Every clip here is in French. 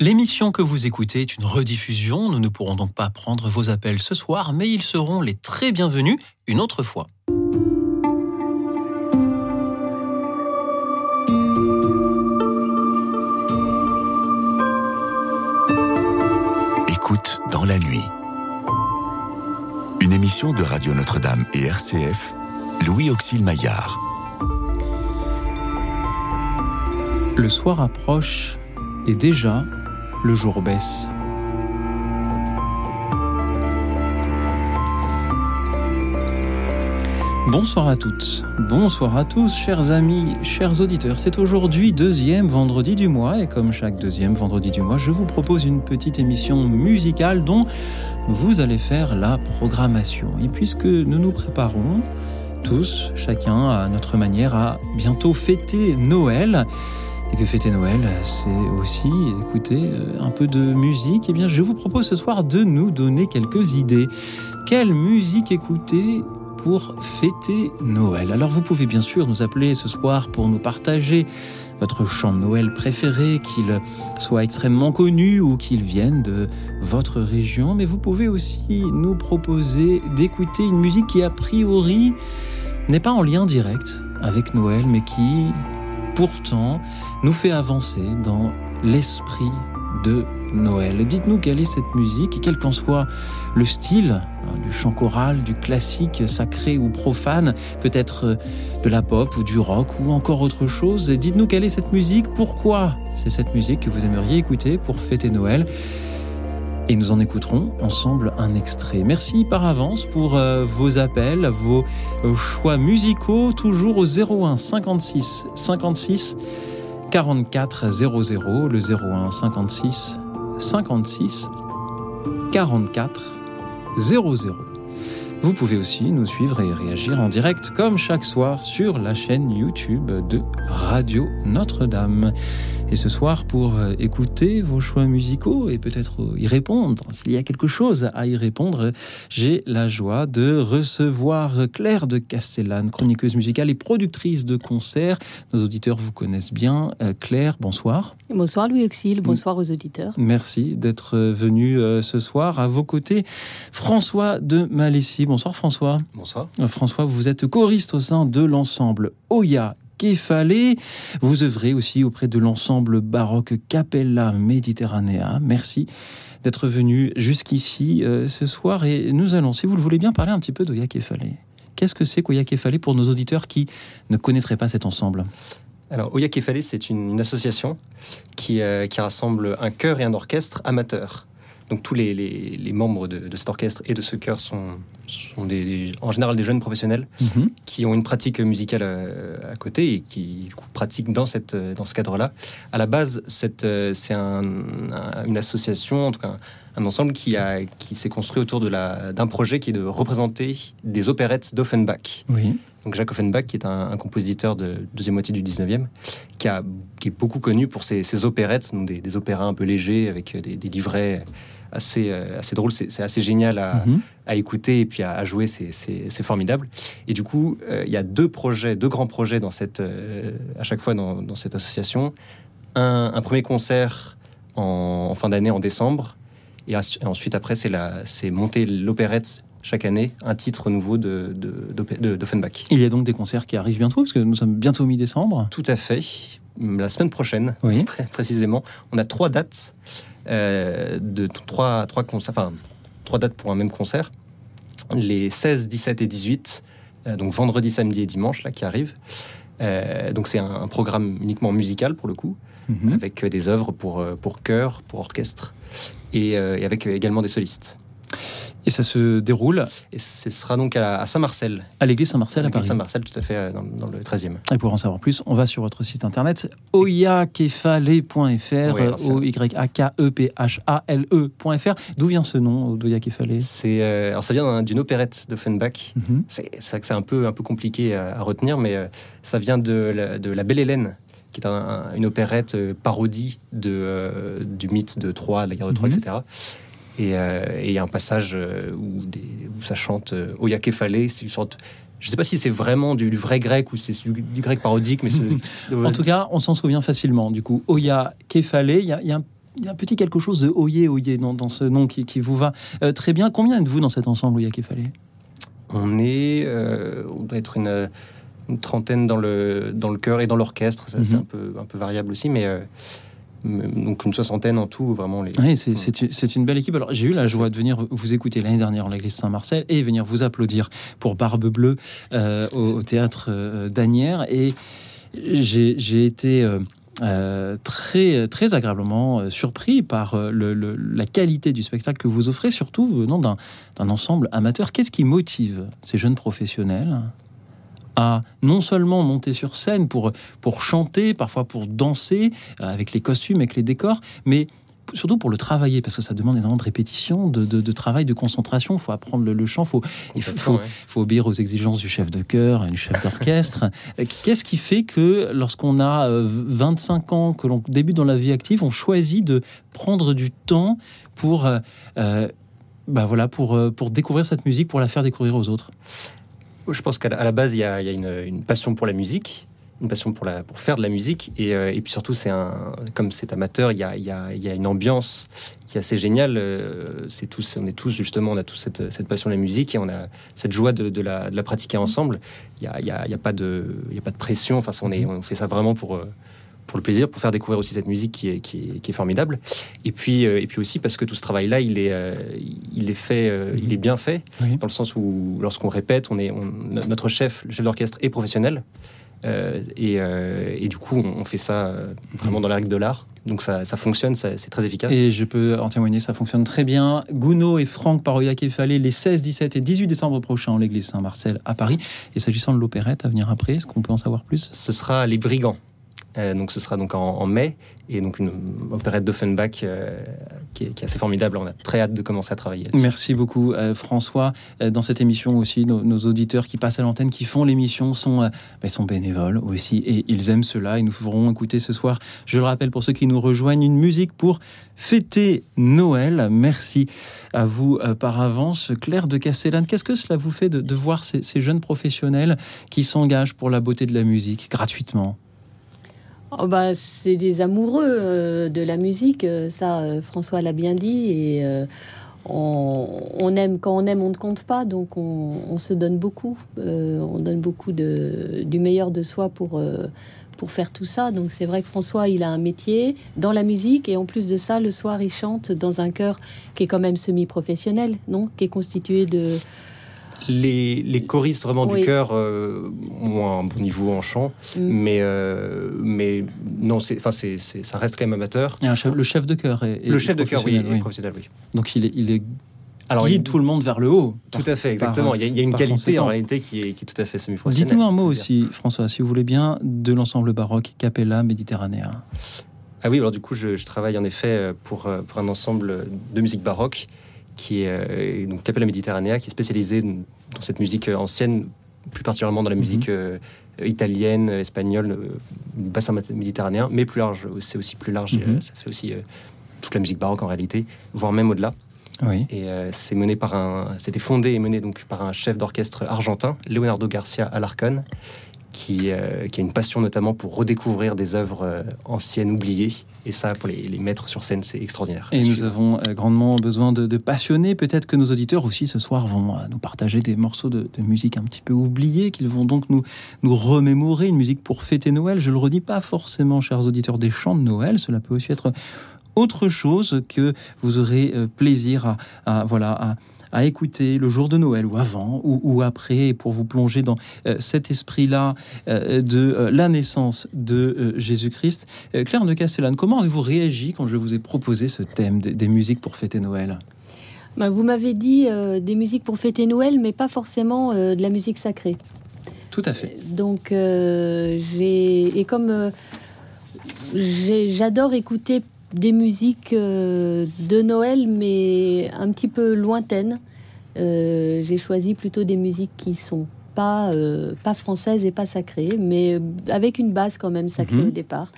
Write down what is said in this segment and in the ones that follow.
L'émission que vous écoutez est une rediffusion. Nous ne pourrons donc pas prendre vos appels ce soir, mais ils seront les très bienvenus une autre fois. Écoute dans la nuit. Une émission de Radio Notre-Dame et RCF, Louis Auxil Maillard. Le soir approche et déjà le jour baisse. Bonsoir à toutes, bonsoir à tous, chers amis, chers auditeurs. C'est aujourd'hui deuxième vendredi du mois et comme chaque deuxième vendredi du mois, je vous propose une petite émission musicale dont vous allez faire la programmation. Et puisque nous nous préparons tous, chacun à notre manière, à bientôt fêter Noël, et que fêter Noël, c'est aussi écouter un peu de musique, eh bien je vous propose ce soir de nous donner quelques idées. Quelle musique écouter pour fêter Noël? Alors vous pouvez bien sûr nous appeler ce soir pour nous partager votre chant de Noël préféré, qu'il soit extrêmement connu ou qu'il vienne de votre région, mais vous pouvez aussi nous proposer d'écouter une musique qui a priori n'est pas en lien direct avec Noël, mais qui pourtant nous fait avancer dans l'esprit de Noël. Dites-nous quelle est cette musique et quel qu'en soit le style, hein, du chant choral, du classique, sacré ou profane, peut-être de la pop ou du rock ou encore autre chose. Dites-nous quelle est cette musique, pourquoi c'est cette musique que vous aimeriez écouter pour fêter Noël. Et nous en écouterons ensemble un extrait. Merci par avance pour euh, vos appels, vos euh, choix musicaux, toujours au 01 56 56 44 00, le 01 56 56 44 00. Vous pouvez aussi nous suivre et réagir en direct comme chaque soir sur la chaîne YouTube de Radio Notre-Dame. Et ce soir, pour euh, écouter vos choix musicaux et peut-être y répondre, s'il y a quelque chose à y répondre, j'ai la joie de recevoir Claire de Castellane, chroniqueuse musicale et productrice de concerts. Nos auditeurs vous connaissent bien. Euh, Claire, bonsoir. Bonsoir Louis Auxil, bonsoir aux auditeurs. Merci d'être venu euh, ce soir. À vos côtés, François de Malessie. Bonsoir François. Bonsoir. François, vous êtes choriste au sein de l'ensemble Oya Kefale. Vous œuvrez aussi auprès de l'ensemble baroque Capella Mediterranea. Merci d'être venu jusqu'ici euh, ce soir et nous allons, si vous le voulez bien, parler un petit peu d'Oya. Qu'est-ce que c'est qu'Oya pour nos auditeurs qui ne connaîtraient pas cet ensemble? Alors, Oya Kefale, c'est une, association qui, euh, qui, rassemble un chœur et un orchestre amateurs. Donc, tous les, les, les membres de, de, cet orchestre et de ce chœur sont, sont des, en général des jeunes professionnels -hmm. qui ont une pratique musicale à, à, côté et qui pratiquent dans, cette, dans ce cadre-là. À la base, c'est un, un, une association, en tout cas un, ensemble qui, a, qui s'est construit autour d'un projet qui est de représenter des opérettes d'Offenbach. Oui. Donc Jacques Offenbach, qui est un, un, compositeur de deuxième moitié du 19e, qui, a, qui est beaucoup connu pour ses, ses opérettes, donc des, des, opéras un peu légers, avec des, des livrets assez, assez drôles. C'est assez génial à, mm -hmm. à, écouter et puis à, à jouer, c'est formidable. Et du coup, euh, il y a deux projets, deux grands projets dans cette, euh, à chaque fois dans, dans cette association. Un, un, premier concert en, en fin d'année, en décembre, et, et ensuite, après, c'est monter l'opérette chaque année un titre nouveau de, de, d'Offenbach. Il y a donc des concerts qui arrivent bientôt, parce que nous sommes bientôt mi-décembre. Tout à fait. La semaine prochaine, oui. pré précisément, on a trois dates euh, de trois, trois concerts, enfin trois dates pour un même concert. Les 16, 17 et 18, euh, donc vendredi, samedi et dimanche, là, qui arrivent. Euh, donc c'est un, un, programme uniquement musical pour le coup, mm -hmm. avec des œuvres pour, pour chœur, pour orchestre, et, et avec également des solistes. Et ça se déroule Et ce sera donc à, à Saint-Marcel. À l'église Saint-Marcel à Paris. Saint-Marcel, tout à fait, dans, dans, le 13e. Et pour en savoir plus, on va sur votre site internet oyakefale.fr, O-Y-A-K-E-P-H-A-L-E.fr. D'où vient ce nom d'Oyakefale C'est euh, Alors ça vient d'une opérette d'Offenbach. Mm -hmm. C'est vrai que c'est un peu, un peu compliqué à, à retenir, mais euh, ça vient de la, de la Belle Hélène qui est un, un, une opérette euh, parodie de, euh, du mythe de Troie, de la guerre de Troie, mm -hmm. etc. Et il euh, y a un passage où, des, où ça chante euh, Oya Kefale, c'est une sorte. Je ne sais pas si c'est vraiment du, vrai grec ou c'est du, du, grec parodique, mais en tout cas, on s'en souvient facilement. Du coup, Oya Kefale, il y, y, a il y a un petit quelque chose de oyé, oyé dans, dans ce nom qui, qui vous va euh, très bien. Combien êtes-vous dans cet ensemble, Ouya Kefalé On est, euh, on doit être une, une trentaine dans le dans le chœur et dans l'orchestre. Ça, C'est Mhm. un peu un peu variable aussi, mais euh, donc une soixantaine en tout, vraiment les. Oui, c'est- une- belle équipe. Alors, j'ai eu la joie de venir vous écouter l'année dernière en l'église Saint-Marcel et venir vous applaudir pour Barbe Bleue euh, au, au théâtre euh, d'Anières. Et j'ai été. euh, très très agréablement surpris par le- le- la qualité du spectacle que vous offrez, surtout venant d'un ensemble amateur. Qu'est-ce qui motive ces jeunes professionnels? À non seulement monter sur scène pour, pour chanter, parfois pour danser, euh, avec les costumes, avec les décors, mais surtout pour le travailler, parce que ça demande énormément de répétition, de, de- de travail, de concentration. Il faut apprendre le, le chant, faut, il faut, Complètement, ouais. faut obéir aux exigences du chef de chœur et du chef d'orchestre. Euh, Qu'est-ce qui fait que lorsqu'on a euh, 25 ans, que l'on débute dans la vie active, on choisit de prendre du temps pour, euh, euh, bah voilà, pour, euh, pour découvrir cette musique, pour la faire découvrir aux autres? Je pense qu'à la, base, il y a, une, passion pour la musique, une passion pour, faire de la musique. Et, euh, puis surtout, un, comme c'est amateur, il y, a, une ambiance qui est assez géniale. Euh, on est tous, justement, on a tous cette, passion de la musique et on a cette joie de, la, pratiquer ensemble. Il n'y a, pas de- pression. Enfin, on fait ça vraiment pour. euh, pour le plaisir, pour faire découvrir aussi cette musique qui est, qui est, qui est formidable. Et puis, euh, et puis aussi parce que tout ce travail-là, il est, euh, il est fait, euh, il est bien fait Oui. dans le sens où lorsqu'on répète, on est, on- notre chef, le chef d'orchestre, est professionnel. Euh, et, euh, et du coup, on, fait ça vraiment dans la règle de l'art. Donc ça, ça fonctionne, c'est très efficace. Et je peux en témoigner, ça fonctionne très bien. Gounod et Franck Paroya Kefalé les 16, 17 et 18 décembre prochains en l'église Saint-Marcel à Paris. Et s'agissant de l'opérette à venir après, est-ce qu'on peut en savoir plus? Ce sera Les Brigands. Euh, donc ce sera donc en, mai et donc une opérette d'Offenbach euh, qui, est, assez formidable. On a très hâte de commencer à travailler. Merci beaucoup euh, François. Dans cette émission aussi, nos, auditeurs qui passent à l'antenne, qui font l'émission, sont, euh, ben, sont bénévoles aussi et ils aiment cela. Et nous ferons écouter ce soir, je le rappelle pour ceux qui nous rejoignent, une musique pour fêter Noël. Merci à vous par avance. Claire de Castellane, qu'est-ce que cela vous fait de, voir ces jeunes professionnels qui s'engagent pour la beauté de la musique gratuitement? Oh bah, c'est des amoureux euh, de la musique, euh, ça euh, François l'a bien dit. Et on, aime, quand on aime, on ne compte pas, donc on, se donne beaucoup. On donne beaucoup de, du meilleur de soi pour, pour faire tout ça. Donc c'est vrai que François, il a un métier dans la musique et en plus de ça, le soir, il chante dans un chœur qui est quand même semi-professionnel, non? Qui est constitué de. Les, les choristes vraiment Oui. du chœur euh, ont un bon niveau en chant, Mm. mais, euh, mais non, c'est, enfin, c'est, c'est- ça reste quand même amateur. Et un chef- Le chef de chœur est, est Le chef de chœur, oui, professionnel, est professionnel, oui. Donc il, est, il est Alors, guide il- tout le monde vers le haut. Tout à fait, exactement. par- il, y a, il y a une qualité conséquent. en réalité qui est, qui est tout à fait semi-professionnelle. Dites-nous un mot aussi, François, si vous voulez bien, de l'ensemble baroque Capella Méditerranéen. Ah oui, alors du coup, je, je travaille en effet euh, pour, euh, pour un ensemble de musique baroque qui est euh, donc Capella Mediterranea, qui est spécialisé dans cette musique euh, ancienne, plus particulièrement dans la Mhm. musique euh, italienne, espagnole, euh, bassin méditerranéen, mais plus large. C'est aussi plus large. Mhm. euh, ça fait aussi euh, toute la musique baroque en réalité, voire même au-delà. Oui. Et c'est mené par un, c'était fondé et mené donc par un chef d'orchestre argentin, Leonardo Garcia Alarcón, qui, euh, qui a une passion notamment pour redécouvrir des œuvres euh, anciennes oubliées. Et ça, pour les, les mettre sur scène, c'est extraordinaire. Et nous Suivre. avons euh, grandement besoin de, de passionnés. Peut-être que nos auditeurs aussi ce soir vont nous partager des morceaux de, de musique un petit peu oubliés, qu'ils vont donc nous, nous remémorer, une musique pour fêter Noël. Je le redis pas forcément, chers auditeurs, des chants de Noël. Cela peut aussi être autre chose que vous aurez plaisir à, à, voilà, à, à écouter le jour de Noël ou avant ou, ou après pour vous plonger dans euh, cet esprit-là euh, de euh, la naissance de Jésus-Christ. Claire de Castellane, comment avez-vous réagi quand je vous ai proposé ce thème des, des musiques pour fêter Noël? Bah, vous m'avez dit des musiques pour fêter Noël, mais pas forcément de la musique sacrée. Tout à fait. Donc, j'ai. Et comme j'adore écouter des musiques euh, de Noël, mais un petit peu lointaines, euh, j'ai choisi plutôt des musiques qui sont pas, euh, pas françaises et pas sacrées, mais avec une base quand même sacrée Mhm. au départ.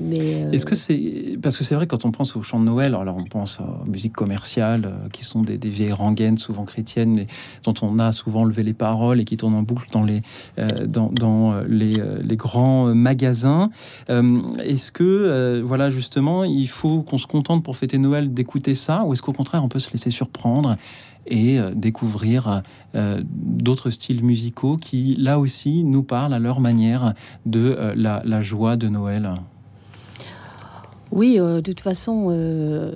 Euh, Est-ce que c'est parce que c'est vrai quand on pense au chant de Noël, alors on pense aux musiques commerciales euh, qui sont des, vieilles rengaines souvent chrétiennes, mais dont on a souvent levé les paroles et qui tournent en boucle dans les euh, dans, les, grands magasins. Est-ce que voilà justement il faut qu'on se contente pour fêter Noël d'écouter ça, ou est-ce qu'au contraire on peut se laisser surprendre et découvrir d'autres styles musicaux qui là aussi nous parlent à leur manière de la joie de Noël? Oui, euh, de toute façon, euh,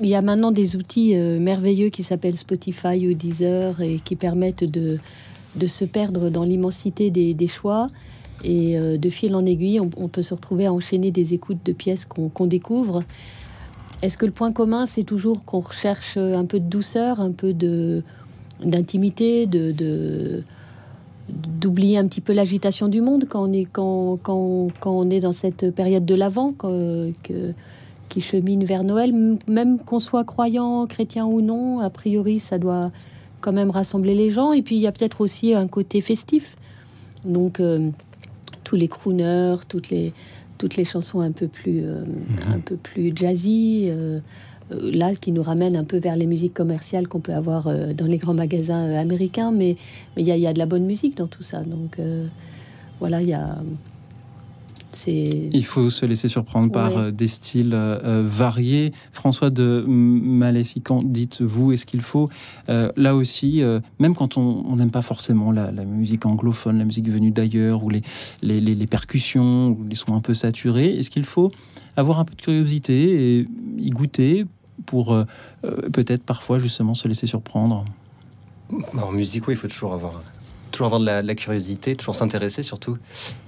il y a maintenant des outils euh, merveilleux qui s'appellent Spotify ou Deezer et qui permettent de, se perdre dans l'immensité des, choix. Et de fil en aiguille, on, peut se retrouver à enchaîner des écoutes de pièces qu'on découvre. Est-ce que le point commun, c'est toujours qu'on recherche un peu de douceur, un peu d'intimité, de- d'oublier un petit peu l'agitation du monde quand on est quand, quand, quand on est dans cette période de l'avant que, qui chemine vers Noël, même qu'on soit croyant, chrétien ou non, a priori ça doit quand même rassembler les gens. Et puis il y a peut-être aussi un côté festif. Donc euh, tous les crooners, toutes les toutes les chansons un peu plus euh, un peu plus jazzy. euh, là, qui nous ramène un peu vers les musiques commerciales qu'on peut avoir euh, dans les grands magasins euh, américains, mais mais il y, a- y a de la bonne musique dans tout ça. Donc euh, voilà, il y a Il faut se laisser surprendre par Ouais. euh, des styles euh, euh, variés. François de Maléfican, dites-vous, est-ce qu'il faut, euh, là aussi, euh, même quand on on n'aime pas forcément la, la musique anglophone, la musique venue d'ailleurs, ou les, les, les- les percussions, ou les sons un peu saturés, est-ce qu'il faut avoir un peu de curiosité et y goûter pour euh, euh, peut-être parfois justement se laisser surprendre Bah, En musique, oui, il faut toujours avoir, toujours avoir de la, de la curiosité, toujours s'intéresser surtout.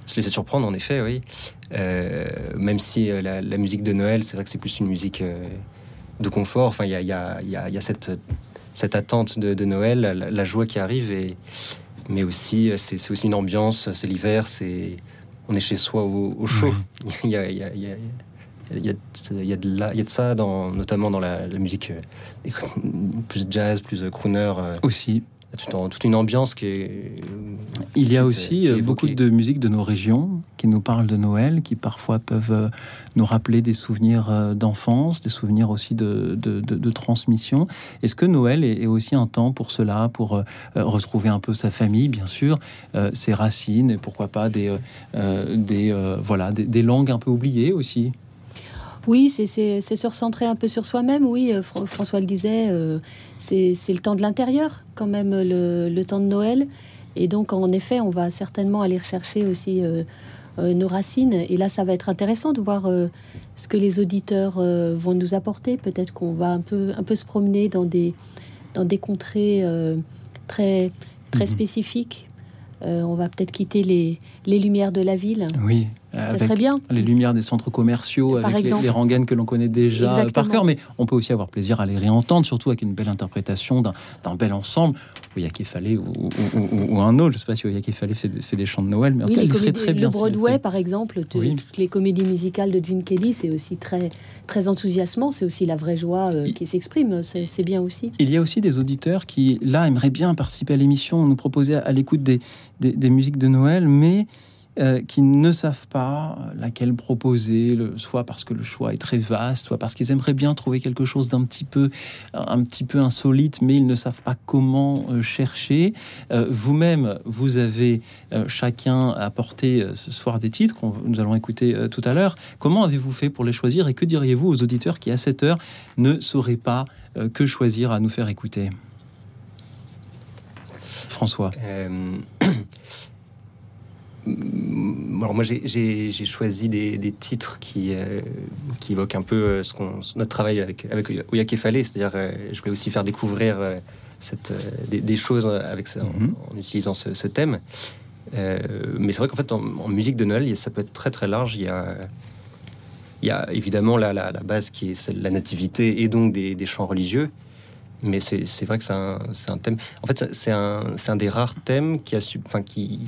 Se laisser surprendre, en effet, oui. Euh, même si la, la musique de Noël, c'est vrai que c'est plus une musique de confort. Enfin, il y a, il y a- il y a- il y a cette, cette attente de, de Noël, la, la joie qui arrive, et, mais aussi, c'est aussi une ambiance, c'est l'hiver, c'est on est chez soi au, au chaud. Il y a, il y a- il y a- il y a il y a de la- il y a de ça, dans, notamment dans la, la musique euh, plus jazz, plus crooner. euh, aussi. toute, une ambiance qui est. Il y a aussi euh, beaucoup de musique de nos régions qui nous parlent de Noël, qui parfois peuvent euh, nous rappeler des souvenirs euh, d'enfance, des souvenirs aussi de, de, de- de transmission. Est-ce que Noël est, est aussi un temps pour cela, pour euh, euh, retrouver un peu sa famille, bien sûr, euh, ses racines, et pourquoi pas des, euh, euh, des, euh, voilà, des, des langues un peu oubliées aussi? Oui, c'est- se recentrer un peu sur soi-même. Oui, euh, Fr- François le disait, euh, c'est le temps de l'intérieur, quand même, le, le temps de Noël. Et donc, en effet, on va certainement aller rechercher aussi euh, euh, nos racines. Et là, ça va être intéressant de voir ce que les auditeurs vont nous apporter. Peut-être qu'on va un peu, un peu se promener dans des, dans des contrées très, très Mhm. spécifiques. On va peut-être quitter les, les lumières de la ville. Oui. Ça avec serait bien. les lumières des centres commerciaux, Par avec les, exemple. les rengaines que l'on connaît déjà Exactement. par cœur, mais on peut aussi avoir plaisir à les réentendre, surtout avec une belle interprétation d'un bel ensemble. Oyake Fallé ou, ou, ou- ou un autre, je ne sais pas si Oyake Fallé fait, fait des chants de Noël, mais en Oui, cas, il comédies- très bien. le Broadway, par exemple, de- Oui. toutes les comédies musicales de Gene Kelly, c'est aussi très, très enthousiasmant. C'est aussi la vraie joie euh, qui s'exprime. C'est c'est bien aussi. Il y a aussi des auditeurs qui, là, aimeraient bien participer à l'émission, nous proposer à, à l'écoute des, des, des musiques de Noël, mais euh, qui ne savent pas laquelle proposer, soit parce que le choix est très vaste, soit parce qu'ils aimeraient bien trouver quelque chose d'un petit peu, insolite, mais ils ne savent pas comment euh, chercher. Euh, Vous-même, vous avez chacun apporté ce soir des titres qu'on nous allons écouter tout à l'heure. Comment avez-vous fait pour les choisir et que diriez-vous aux auditeurs qui, à cette heure, ne sauraient pas que choisir à nous faire écouter? François. Alors moi j'ai- choisi des, des titres qui, euh, qui évoquent un peu euh, ce qu'on notre travail avec, avec Oyake Fallé, c'est-à-dire euh, je voulais aussi faire découvrir euh, cette, des, des choses avec ça, en- en, utilisant ce, ce thème. Mais c'est vrai qu'en fait en, en musique de Noël, ça peut être très très large. Il y a, il y a évidemment la, la, la base qui est celle de la nativité et donc des, des chants religieux. Mais c'est vrai que c'est un, thème. En fait, c'est un, des rares thèmes qui a su, enfin qui,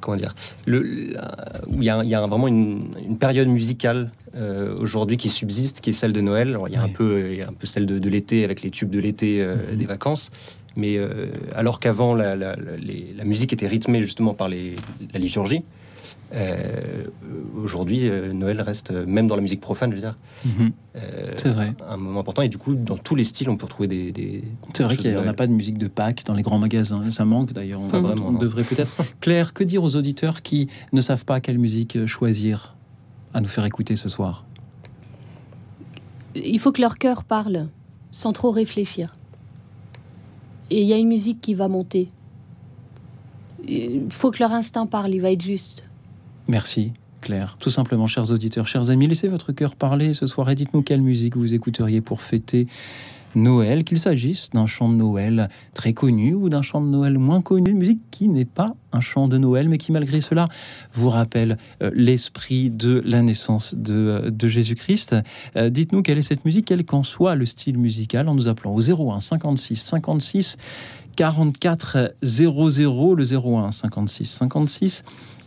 comment dire, le, la- où il y a, il y a vraiment une, une période musicale euh, aujourd'hui qui subsiste, qui est celle de Noël. Alors, il y a un peu, il y a un peu celle de, de l'été avec les tubes de l'été, euh, Mhm. des vacances. Mais euh, alors qu'avant, la, la musique était rythmée justement par les, la liturgie. Euh, aujourd'hui, euh, Noël reste, même dans la musique profane, je veux dire, euh, C'est vrai. un moment important. Et du coup, dans tous les styles, on peut retrouver des. des C'est vrai choses qu'il de n'y a Noël. pas de musique de Pâques dans les grands magasins. Ça manque d'ailleurs. On, vraiment, on devrait peut-être. Claire, que dire aux auditeurs qui ne savent pas quelle musique euh, choisir à nous faire écouter ce soir? Il faut que leur cœur parle sans trop réfléchir. Et il y a une musique qui va monter. Il faut que leur instinct parle, il va être juste. Merci, Claire. Tout simplement, chers auditeurs, chers amis, laissez votre cœur parler ce soir et dites-nous quelle musique vous écouteriez pour fêter Noël, qu'il s'agisse d'un chant de Noël très connu ou d'un chant de Noël moins connu, une musique qui n'est pas un chant de Noël, mais qui malgré cela vous rappelle euh, l'esprit de la naissance de, euh, Jésus-Christ. Euh, dites-nous quelle est cette musique, quel qu'en soit le style musical, en nous appelant au 01 56 56 44 00, le 01 56 56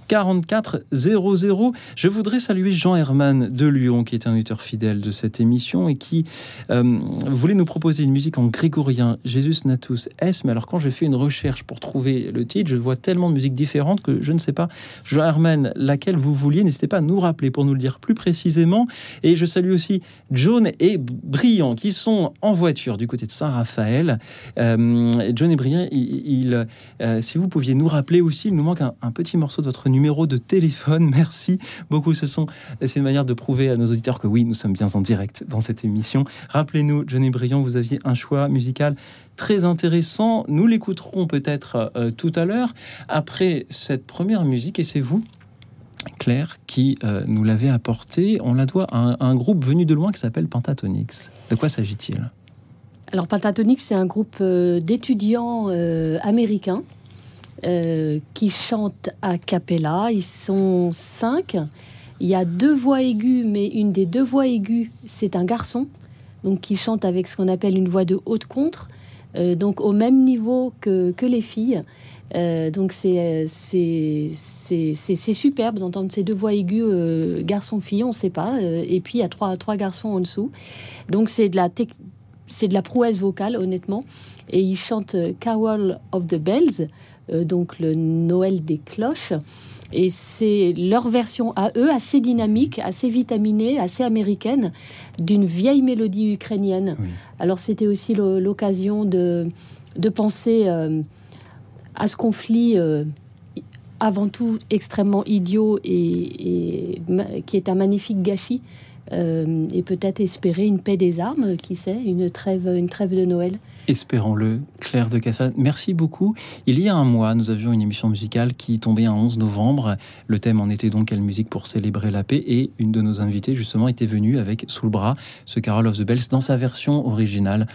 44 00. Je voudrais saluer Jean Herman de Lyon, qui est un auditeur fidèle de cette émission et qui euh, voulait nous proposer une musique en grégorien, Jésus Natus S. Mais alors, quand j'ai fait une recherche pour trouver le titre, je vois tellement de musiques différentes que je ne sais pas, Jean Herman, laquelle vous vouliez. N'hésitez pas à nous rappeler pour nous le dire plus précisément. Et je salue aussi John et Brian, qui sont en voiture du côté de Saint-Raphaël. Euh, John et Brian, il, euh, si vous pouviez nous rappeler aussi, il nous manque un, un petit morceau de votre numéro de téléphone. Merci beaucoup. Ce sont, c'est une manière de prouver à nos auditeurs que oui, nous sommes bien en direct dans cette émission. Rappelez-nous, John et Brian, vous aviez un choix musical très intéressant. Nous l'écouterons peut-être euh, tout à l'heure après cette première musique et c'est vous. Claire, qui euh, nous l'avait apporté, on la doit à un, groupe venu de loin qui s'appelle Pentatonix. De quoi s'agit-il? Alors, Pentatonix, c'est un groupe euh, d'étudiants américains euh, qui chantent a cappella. Ils sont cinq. Il y a deux voix aiguës, mais une des deux voix aiguës, c'est un garçon, donc qui chante avec ce qu'on appelle une voix de haute contre, euh, donc au même niveau que, que les filles. Euh, donc c'est superbe d'entendre ces deux voix aiguës garçon-fille, on ne sait pas. et puis il y a trois trois garçons en dessous. Donc c'est de la c'est de la prouesse vocale, honnêtement. Et ils chantent Carol of the Bells, donc le Noël des cloches. Et c'est leur version à eux, assez dynamique, assez vitaminée, assez américaine, d'une vieille mélodie ukrainienne. Oui. Alors c'était aussi l'o- l'occasion de, de penser euh, à ce conflit euh, avant tout extrêmement idiot et, qui est un magnifique gâchis. euh, et peut-être espérer une paix des armes, qui sait, une trêve, une trêve de Noël. Espérons-le, Claire de Cassel. Merci beaucoup. Il y a un mois, nous avions une émission musicale qui tombait un 11 novembre. Le thème en était donc quelle musique pour célébrer la paix? Et une de nos invitées, justement, était venue avec sous le bras ce Carol of the Bells dans sa version originale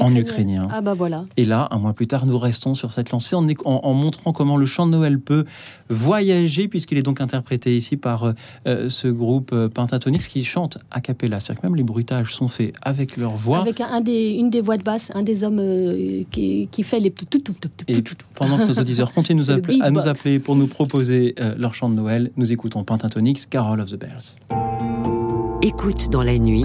en ukrainien. Ah bah voilà. Et là, un mois plus tard, nous restons sur cette lancée en, en- en montrant comment le chant de Noël peut voyager, puisqu'il est donc interprété ici par euh, euh, ce groupe euh, Pentatonix qui chante a cappella. C'est-à-dire que même les bruitages sont faits avec leur voix. Avec un, un des, une des voix de basse, un des hommes euh, qui, qui fait les tout tout tout tout tout Et tout. pendant que nos auditeurs continuent à nous appeler pour nous proposer euh, leur chant de Noël, nous écoutons Pentatonix, Carol of the Bells. Écoute dans la nuit,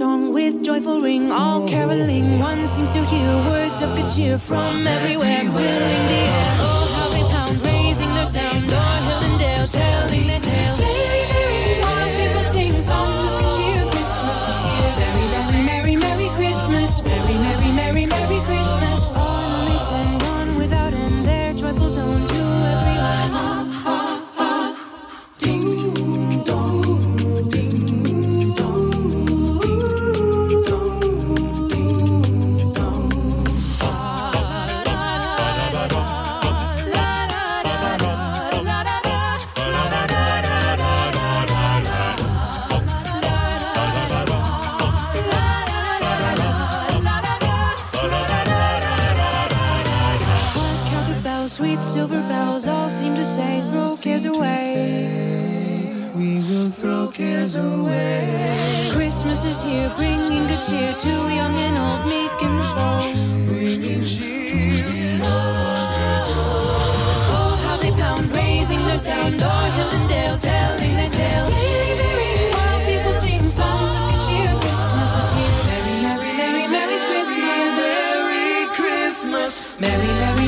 Song with joyful ring, all caroling. One seems to hear words of good cheer from everywhere, filling the air. throw cares away. We will throw cares away. Christmas is here, bringing good cheer to young and old, making the bold. Bringing cheer. Oh, how they pound, raising their sound. Door, hill, and dale, telling their tales. People songs of good cheer, Christmas is here. Merry, merry, merry, merry Christmas. Merry Christmas. Merry, merry.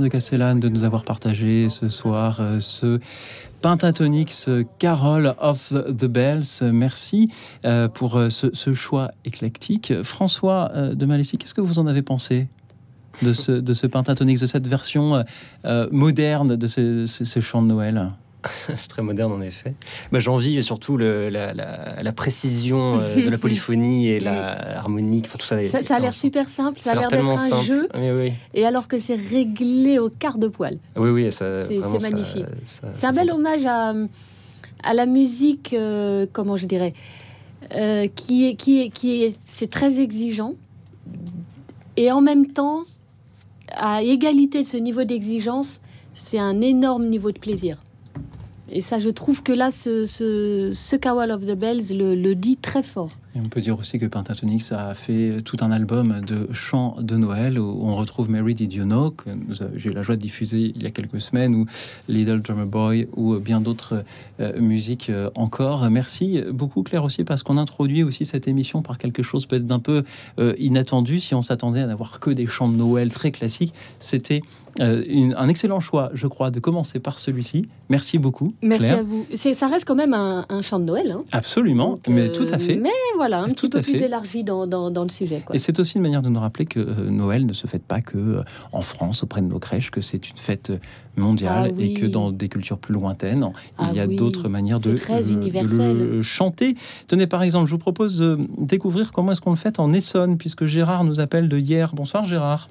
De Castellane de nous avoir partagé ce soir euh, ce Pentatonix Carol of the Bells. Merci euh, pour euh, ce, choix éclectique. François de Malécy, qu'est-ce que vous en avez pensé de ce, Pentatonix, de cette version moderne de ce, ce, ce chant de Noël? C'est très moderne en effet. Bah, J'envie surtout le- la, la- la précision euh, de la polyphonie et la harmonique. enfin, tout ça, Ça, ça a l'air super simple, ça a l'air d'être un simple. jeu, Oui, oui, et alors que c'est réglé au quart de poil. oui, oui, C'est- magnifique. C'est un bel hommage à, à la musique, euh, comment je dirais, euh, qui est, qui est, qui est, c'est très exigeant, et en même temps, à égalité de ce niveau d'exigence, c'est un énorme niveau de plaisir. Et ça, je trouve que là, ce, ce, ce Carol of the Bells le, dit très fort. On peut dire aussi que Pentatonix a fait tout un album de chants de Noël où on retrouve Mary Did You Know, que j'ai eu la joie de diffuser il y a quelques semaines, ou Little Drummer Boy, ou bien d'autres euh, musiques euh, encore. Merci beaucoup Claire aussi, parce qu'on introduit aussi cette émission par quelque chose peut-être d'un peu euh, inattendu. Si on s'attendait à n'avoir que des chants de Noël très classiques, c'était euh, une- un excellent choix, je crois, de commencer par celui-ci. Merci beaucoup Merci Claire. à vous. C'est- Ça reste quand même un, un chant de Noël. hein. Absolument, Donc, mais euh, tout à fait. Mais voilà, un Tout petit peu plus fait. élargi dans, dans, dans le sujet. Quoi. Et c'est aussi une manière de nous rappeler que euh, Noël ne se fête pas que en France, auprès de nos crèches, que c'est une fête mondiale Ah oui. et que dans des cultures plus lointaines, il Ah y a oui. d'autres manières de, très le- de universel. le chanter. Tenez, par exemple, je vous propose de découvrir comment est-ce qu'on le fait en Essonne, puisque Gérard nous appelle de hier. Bonsoir Gérard.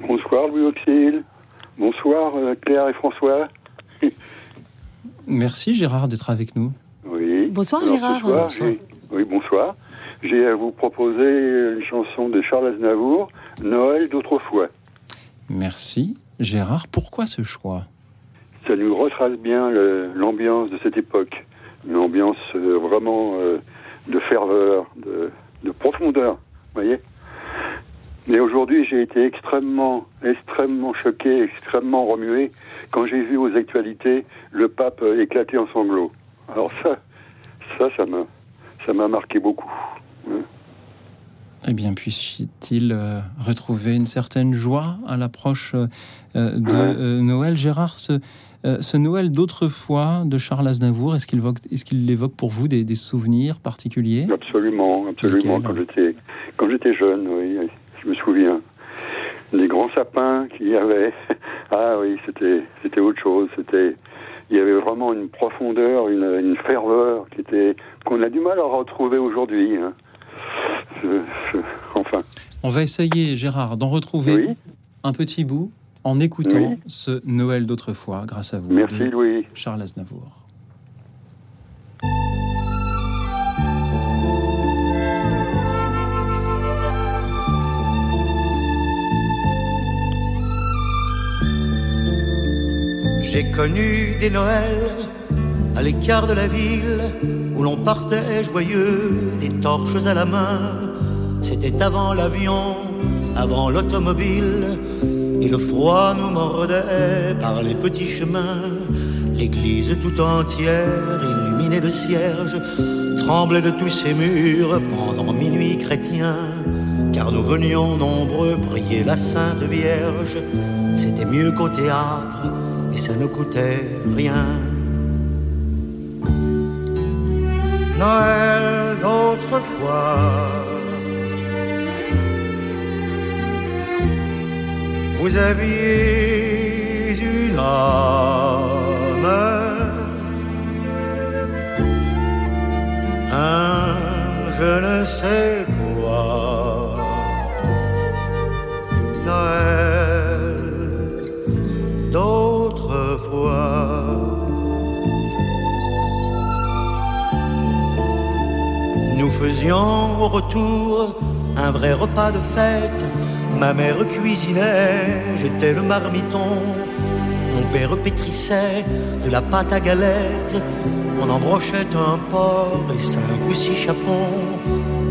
Bonsoir Louis Auxil. Bonsoir euh, Claire et François. Merci Gérard d'être avec nous. Oui. Bonsoir, Alors, Gérard. soir, Bonsoir. j'ai- Oui, bonsoir. J'ai à vous proposer une chanson de Charles Aznavour, Noël d'autrefois. Merci Gérard. Pourquoi ce choix? Ça nous retrace bien l'ambiance de cette époque. Une ambiance euh, vraiment euh, de ferveur, de, de profondeur. Vous voyez? Mais aujourd'hui, j'ai été extrêmement, extrêmement choqué, extrêmement remué quand j'ai vu aux actualités le pape éclater en sanglots. Alors ça, ça, ça m'a, ça m'a marqué beaucoup. Eh bien, puisse-t-il euh, retrouver une certaine joie à l'approche euh, de euh, Noël? Gérard, ce, ce Noël d'autrefois de Charles Aznavour, est-ce qu'il évoque, est qu'il évoque pour vous des, des souvenirs particuliers? Absolument, absolument. J'étais, quand j'étais jeune, oui, je me souviens. Les grands sapins qu'il y avait. Ah oui, c'était, c'était autre chose. C'était, il y avait vraiment une profondeur, une, une ferveur qui était, qu'on a du mal à retrouver aujourd'hui. hein. Je- je- enfin, On va essayer, Gérard, d'en retrouver oui. un petit bout en écoutant Oui. ce Noël d'autrefois, grâce à vous, Merci Louis. Charles Aznavour. J'ai connu des Noëls à l'écart de la ville où l'on partait joyeux, des torches à la main, c'était avant l'avion, avant l'automobile, et le froid nous mordait par les petits chemins. L'église tout entière, illuminée de cierges, tremblait de tous ses murs pendant minuit chrétien, car nous venions nombreux prier la Sainte Vierge. C'était mieux qu'au théâtre, ça ne coûtait rien. Noël d'autrefois. Vous aviez une âme, un je ne sais faisions au retour un vrai repas de fête. Ma mère cuisinait, j'étais le marmiton. Mon père pétrissait de la pâte à galette. On embrochait un porc et cinq ou six chapons.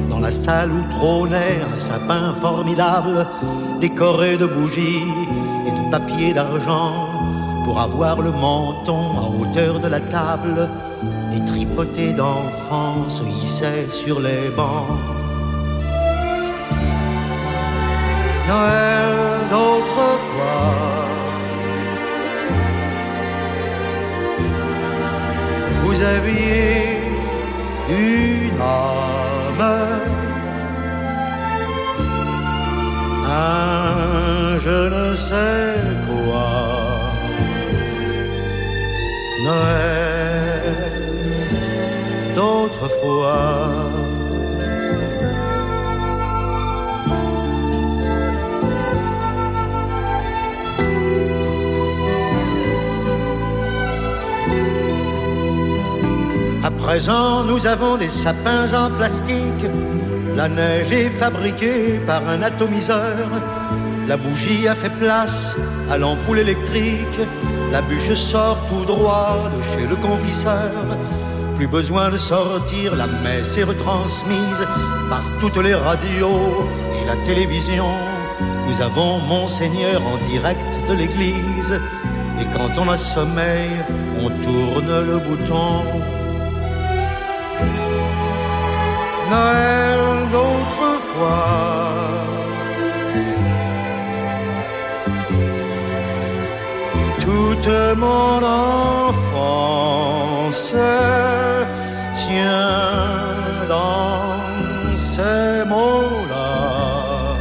Dans la salle où trônait un sapin formidable, décoré de bougies et de papier d'argent, pour avoir le menton à hauteur de la table. Des tripotés d'enfants se hissaient sur les bancs. Noël d'autrefois. Vous aviez une âme, un je ne sais quoi. Noël d'autrefois. À présent, nous avons des sapins en plastique. La neige est fabriquée par un atomiseur. La bougie a fait place à l'ampoule électrique. La bûche sort tout droit de chez le confiseur. Plus besoin de sortir, la messe est retransmise par toutes les radios et la télévision. Nous avons Monseigneur en direct de l'église. Et quand on a sommeil, on tourne le bouton. Noël d'autrefois. Toute mon enfance tient dans ces mots-là.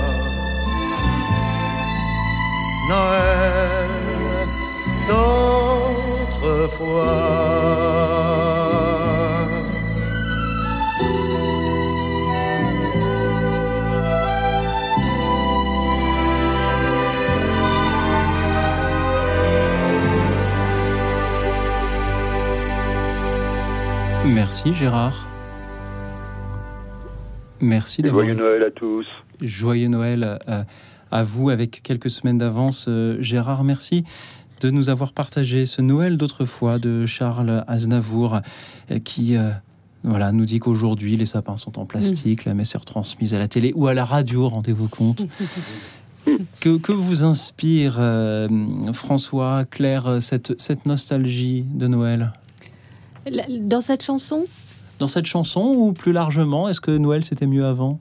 Noël d'autrefois. Merci Gérard. Merci d'avoir joyeux Noël à tous. Joyeux Noël à, à vous avec quelques semaines d'avance. Euh, Gérard, merci de nous avoir partagé ce Noël d'autrefois de Charles Aznavour euh, qui euh, voilà, nous dit qu'aujourd'hui les sapins sont en plastique, la messe est retransmise à la télé ou à la radio, rendez-vous compte. que, que vous inspire, euh, François, Claire, cette, cette nostalgie de Noël? Dans cette chanson, Dans cette chanson ou plus largement, est-ce que Noël c'était mieux avant?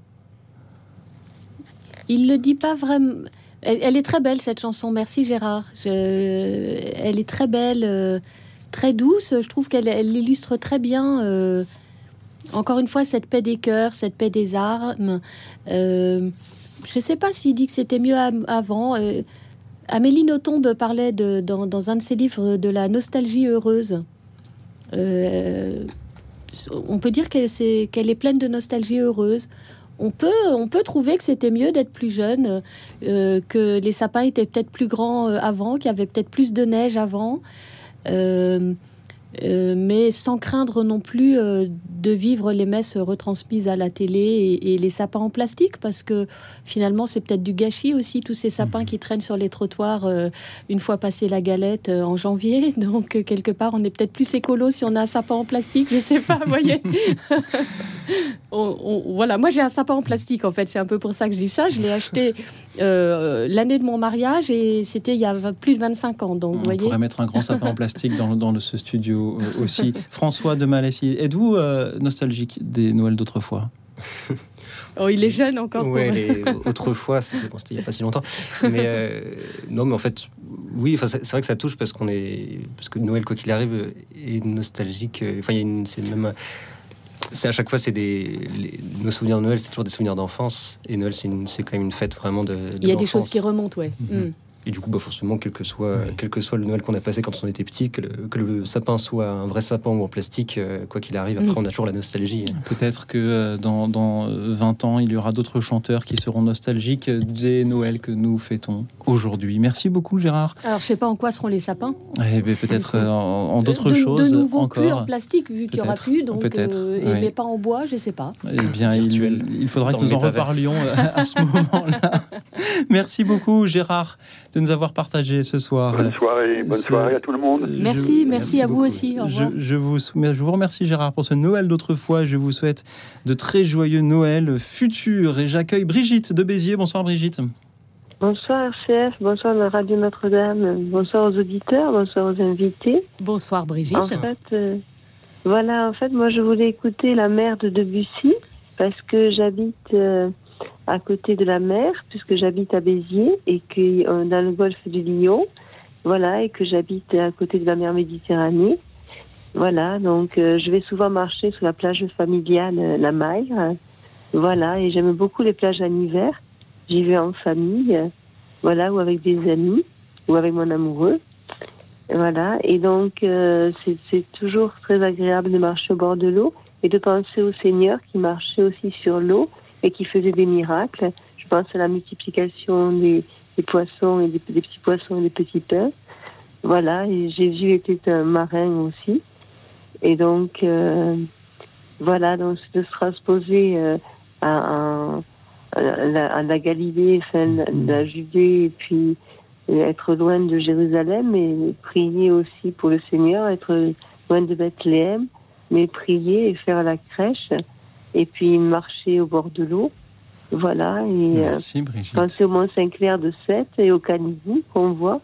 Il le dit pas vraiment. Elle, elle est très belle cette chanson. Merci Gérard. Je- elle est très belle, euh, très douce. Je trouve qu'elle elle illustre très bien. euh, encore une fois, cette paix des cœurs, cette paix des armes. Euh, je ne sais pas s'il dit que c'était mieux avant. Amélie Nothomb parlait de, dans, dans un de ses livres de la nostalgie heureuse. Euh, on peut dire qu'elle est pleine de nostalgie heureuse. On peut, trouver que c'était mieux d'être plus jeune, euh, que les sapins étaient peut-être plus grands euh, avant, qu'il y avait peut-être plus de neige avant. Euh, mais sans craindre non plus euh, de vivre les messes retransmises à la télé et, et les sapins en plastique, parce que finalement c'est peut-être du gâchis aussi, tous ces sapins qui traînent sur les trottoirs euh, une fois passé la galette en janvier. Donc quelque part on est peut-être plus écolo si on a un sapin en plastique, je sais pas, vous voyez. on- on- voilà, moi j'ai un sapin en plastique en fait, c'est un peu pour ça que je dis ça. Je l'ai acheté euh, l'année de mon mariage et c'était il y a plus de 25 ans. Donc, vous On voyez. pourrait mettre un grand sapin en plastique dans, dans le- ce studio euh, aussi. François de Malessi, êtes-vous euh, nostalgique des Noëls d'autrefois? Oh, il est jeune encore. Ouais, pour- les- autrefois, c'était il n'y a pas si longtemps. Mais euh, non, mais en fait, oui, enfin, c'est vrai que ça touche parce qu'on est, parce que Noël, quoi qu'il arrive, est nostalgique. Enfin, il y a une, c'est même, c'est à chaque fois, c'est des, les- nos souvenirs de Noël, c'est toujours des souvenirs d'enfance. Et Noël, c'est quand même une fête vraiment de. de Il y a des choses qui remontent, ouais. Mm. Et du coup, bah, forcément, quel que soit, quel que soit le Noël qu'on a passé quand on était petit, que le, que le sapin soit un vrai sapin ou en plastique, euh, quoi qu'il arrive, après, Mm. on a toujours la nostalgie. Peut-être que euh, dans, dans 20 ans, il y aura d'autres chanteurs qui seront nostalgiques des Noëls que nous fêtons aujourd'hui. Merci beaucoup, Gérard. Alors, je sais pas en quoi seront les sapins. Eh bien, peut-être euh, en, en d'autres choses De nouveau plus en encore. plastique, vu qu'il y aura plus. Donc, peut-être, euh, et- oui. mais pas en bois, je sais pas. Eh bien, il, faudra Dans que nous en reparlions euh, à ce moment-là. Merci beaucoup, Gérard, de nous avoir partagé ce soir. Bonne soirée, bonne soirée à tout le monde. Merci, Je- merci à vous aussi. Au Je, vous, sou- mais je vous remercie Gérard pour ce Noël d'autrefois. Je vous souhaite de très joyeux Noël futurs et j'accueille Brigitte de Béziers. Bonsoir Brigitte. Bonsoir RCF, bonsoir la Radio Notre-Dame, bonsoir aux auditeurs, bonsoir aux invités. Bonsoir Brigitte. En fait, euh, voilà, en fait, moi je voulais écouter la mer de Debussy parce que j'habite euh, à côté de la mer, puisque j'habite à Béziers et que euh, dans le golfe du Lion, voilà, et que j'habite à côté de la mer Méditerranée. Voilà, donc euh, je vais souvent marcher sur la plage familiale, euh, la Maille. voilà, et j'aime beaucoup les plages en hiver. J'y vais en famille, voilà, ou avec des amis, ou avec mon amoureux. Voilà, et donc c'est toujours très agréable de marcher au bord de l'eau et de penser au Seigneur qui marchait aussi sur l'eau et qui faisait des miracles. Je pense à la multiplication des, poissons et des, petits poissons et des petits pains. Voilà, et Jésus était un marin aussi. Et donc, euh, voilà, donc de se transposer euh, à, la, Galilée, enfin, la, Judée, et puis être loin de Jérusalem et prier aussi pour le Seigneur, être loin de Bethléem, mais prier et faire la crèche, et puis marcher au bord de l'eau. Voilà, et euh, Merci Brigitte. penser au Mont Saint-Clair de Sète et au Canigou qu'on voit.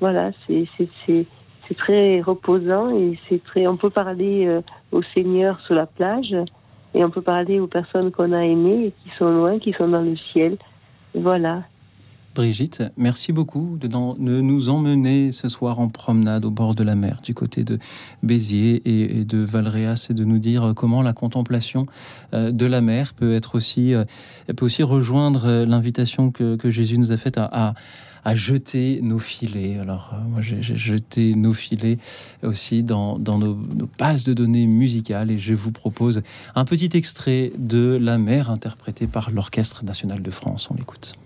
Voilà, c'est c'est- c'est- c'est très reposant et c'est très. On peut parler euh, au Seigneur sur la plage et on peut parler aux personnes qu'on a aimées et qui sont loin, qui sont dans le ciel. Voilà. Brigitte, merci beaucoup de, nous emmener ce soir en promenade au bord de la mer, du côté de Béziers et, de Valréas, et de nous dire comment la contemplation euh, de la mer peut être aussi, euh, peut aussi rejoindre euh, l'invitation que, Jésus nous a faite à, jeter nos filets. Alors, moi, j'ai jeté nos filets aussi dans, dans nos, nos bases de données musicales, et je vous propose un petit extrait de La mer interprété par l'Orchestre national de France. On l'écoute.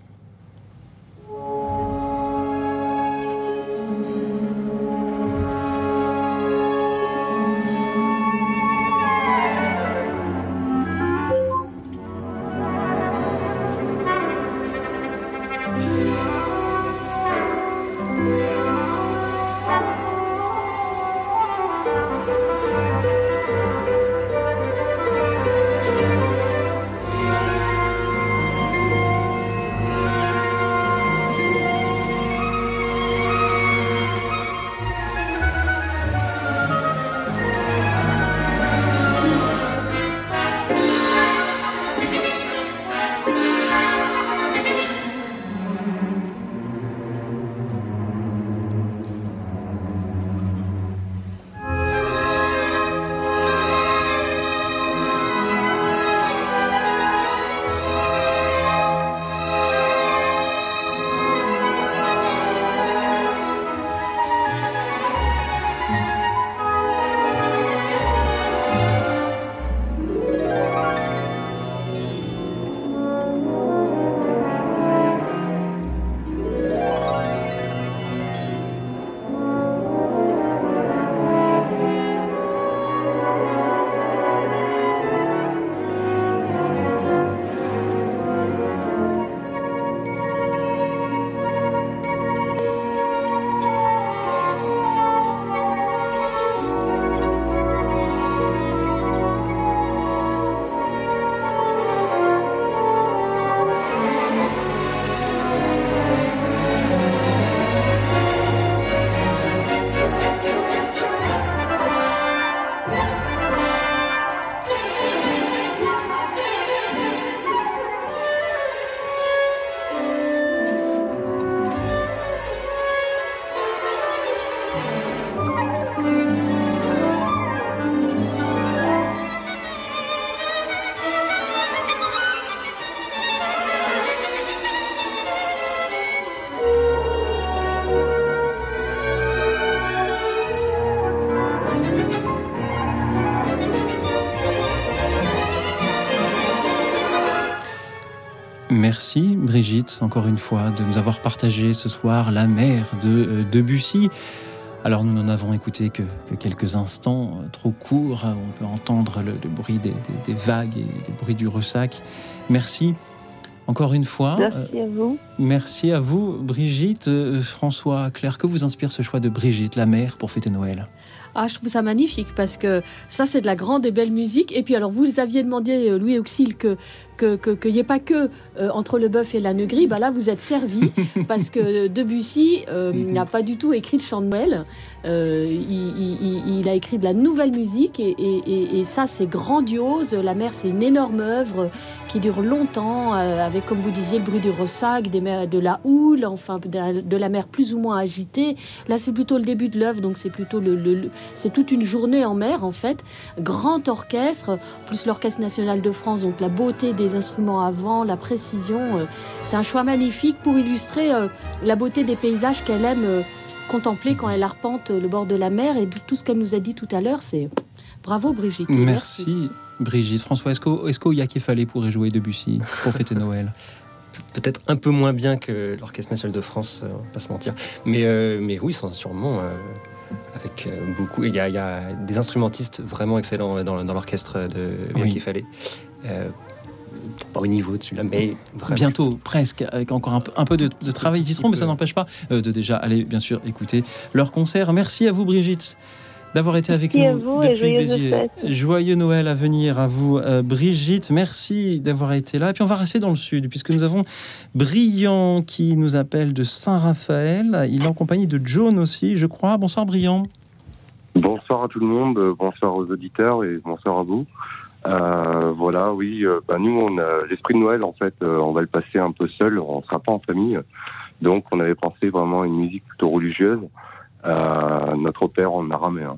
Brigitte, encore une fois, de nous avoir partagé ce soir la mer de euh, Debussy. Alors nous n'en avons écouté que, que quelques instants, euh, trop courts. On peut entendre le, le bruit des, des- des vagues et le bruit du ressac. Merci encore une fois. Euh, Merci à vous. Merci à vous, Brigitte. Euh, François, Claire, que vous inspire ce choix de Brigitte, la mère, pour fêter Noël? Ah, je trouve ça magnifique parce que ça, c'est de la grande et belle musique. Et puis, alors, vous aviez demandé, euh, Louis Auxil, que qu'il que, qu'il n'y ait pas que euh, entre le bœuf et l'âne gris. Bah là, vous êtes servi parce que Debussy euh, n'a pas du tout écrit le chant de Noël. Euh, il, il- il- il a écrit de la nouvelle musique et, et- et- et ça, c'est grandiose. La mer, c'est une énorme œuvre qui dure longtemps avec, comme vous disiez, le bruit du ressac, des mers, de la houle, enfin, de la, de la mer plus ou moins agitée. Là, c'est plutôt le début de l'œuvre, donc c'est plutôt le- c'est toute une journée en mer en fait. Grand orchestre, plus l'orchestre national de France, donc la beauté des instruments avant, la précision. euh, c'est un choix magnifique pour illustrer euh, la beauté des paysages qu'elle aime euh, contempler quand elle arpente le bord de la mer et tout tout ce qu'elle nous a dit tout à l'heure. C'est bravo Brigitte. Merci, Brigitte. François, est-ce qu'au est-ce qu'au Yak fallait pour jouer Debussy pour fêter Noël? Peut-être un peu moins bien que l'Orchestre national de France, on va pas se mentir. Mais, euh, mais oui, sans- sûrement. euh, avec euh, beaucoup. Il y, a, il y a des instrumentistes vraiment excellents euh, dans, dans l'orchestre de Oui. Fallait. Euh, pas au niveau de celui-là, mais vraiment. Bientôt, presque, avec encore un peu, un peu de, de travail. Ils y seront, mais ça n'empêche pas euh, de déjà aller, bien sûr, écouter leur concert. Merci à vous, Brigitte, d'avoir été avec Merci à nous vous et depuis Béziers. Joyeux Noël à venir à vous, euh, Brigitte. Merci d'avoir été là. Et puis on va rester dans le sud, puisque nous avons Brillant qui nous appelle de Saint-Raphaël. Il est en compagnie de John aussi, je crois. Bonsoir, Brillant. Bonsoir à tout le monde, euh, bonsoir aux auditeurs et bonsoir à vous. Euh, voilà, oui, euh, bah, nous, on a l'esprit de Noël, en fait, euh, on va le passer un peu seul, on sera pas en famille. Donc, on avait pensé vraiment à une musique plutôt religieuse, euh, notre père en araméen.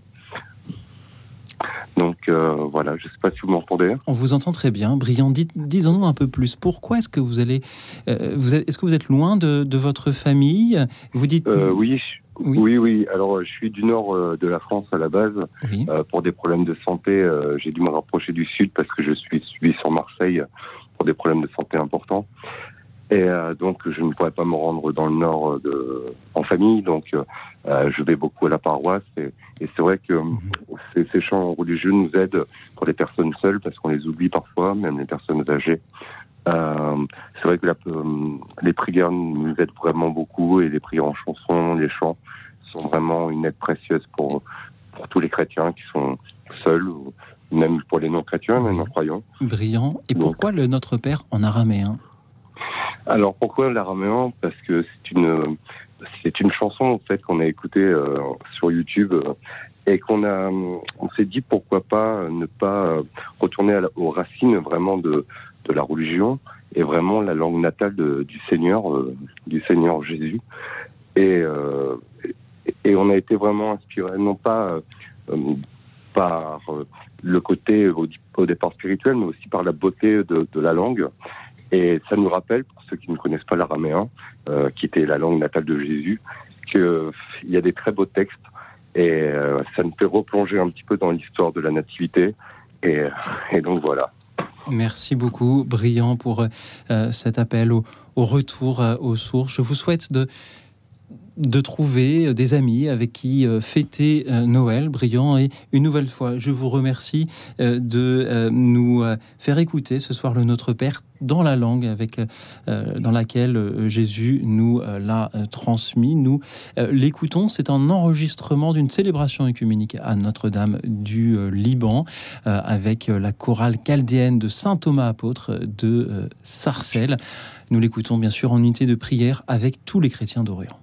Donc, euh, voilà, je sais pas si vous m'entendez. On vous entend très bien. Brillant, disons-nous un peu plus. Pourquoi est-ce que vous allez. euh, vous est-ce que vous êtes loin de, de votre famille? Vous dites. Euh, oui, je- oui, oui. Alors, euh, je suis du nord euh, de la France à la base. Oui. Euh, pour des problèmes de santé, euh, j'ai dû me rapprocher du sud parce que je suis suivi sur Marseille pour des problèmes de santé importants. Et euh, donc, je ne pourrais pas me rendre dans le nord euh, de, en famille. Donc, euh, euh, je vais beaucoup à la paroisse. Et, et c'est vrai que euh, ces, ces chants religieux nous aident pour les personnes seules parce qu'on les oublie parfois, même les personnes âgées. Euh, c'est vrai que la- euh, les prières nous aident vraiment beaucoup et les prières en chanson, les chants sont vraiment une aide précieuse pour, pour tous les chrétiens qui sont seuls, ou même pour les non-chrétiens, même non-croyants. Brillant. Et pourquoi le Notre Père en araméen Alors pourquoi l'araméen Parce que c'est une c'est une chanson en fait qu'on a écoutée euh, sur YouTube euh, et qu'on a on s'est dit pourquoi pas ne pas euh, retourner aux racines vraiment de de la religion et vraiment la langue natale du Seigneur du Seigneur Jésus. Et et on a été vraiment inspiré non pas par le côté au, départ spirituel mais aussi par la beauté de la langue et ça nous rappelle, pour ceux qui ne connaissent pas l'araméen, euh, qui était la langue natale de Jésus, qu'il y a des très beaux textes et euh, ça nous fait replonger un petit peu dans l'histoire de la nativité. Et, donc voilà. Merci beaucoup, Brillant, pour euh, cet appel au, retour euh, aux sources. Je vous souhaite de, de trouver euh, des amis avec qui euh, fêter euh, Noël, Brillant. Et une nouvelle fois, je vous remercie euh, de euh, nous euh, faire écouter ce soir le Notre Père dans la langue avec, euh, dans laquelle euh, Jésus nous euh, l'a transmis. Nous l'écoutons. C'est un enregistrement d'une célébration œcuménique à Notre-Dame du Liban avec la chorale chaldéenne de Saint Thomas apôtre de Sarcelles. Nous l'écoutons bien sûr en unité de prière avec tous les chrétiens d'Orient.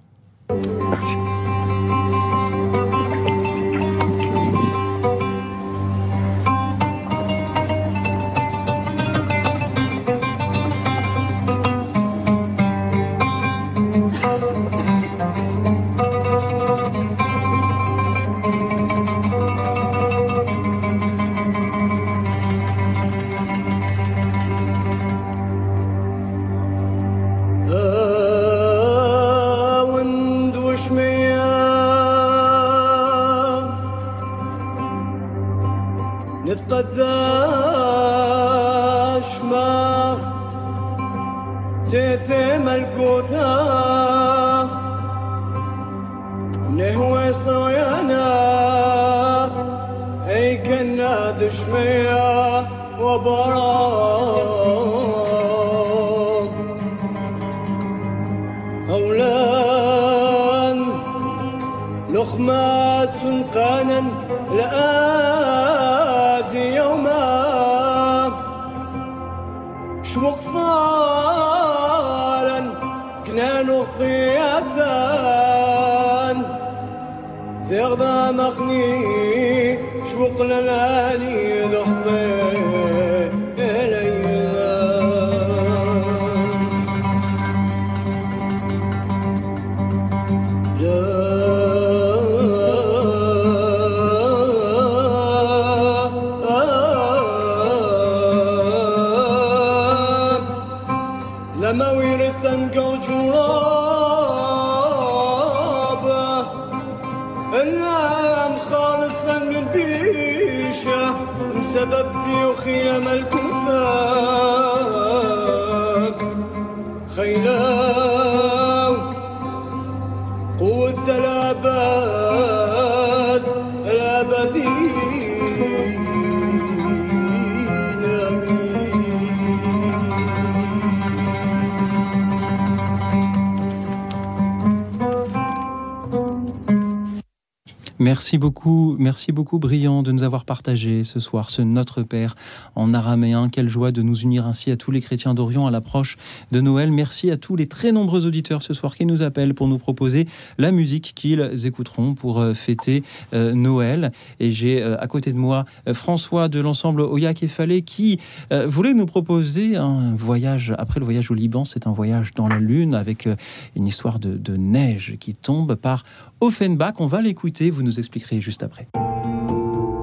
Merci beaucoup, merci beaucoup Brillant de nous avoir partagé ce soir ce Notre Père en araméen. Quelle joie de nous unir ainsi à tous les chrétiens d'Orient à l'approche de Noël. Merci à tous les très nombreux auditeurs ce soir qui nous appellent pour nous proposer la musique qu'ils écouteront pour euh, fêter euh, Noël. Et j'ai euh, à côté de moi François de l'ensemble Oyak et qui voulait nous proposer un voyage après le voyage au Liban. C'est un voyage dans la lune avec une histoire de, de neige qui tombe par Offenbach. On va l'écouter. Vous nous expliquerez juste après.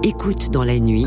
Écoute dans la nuit,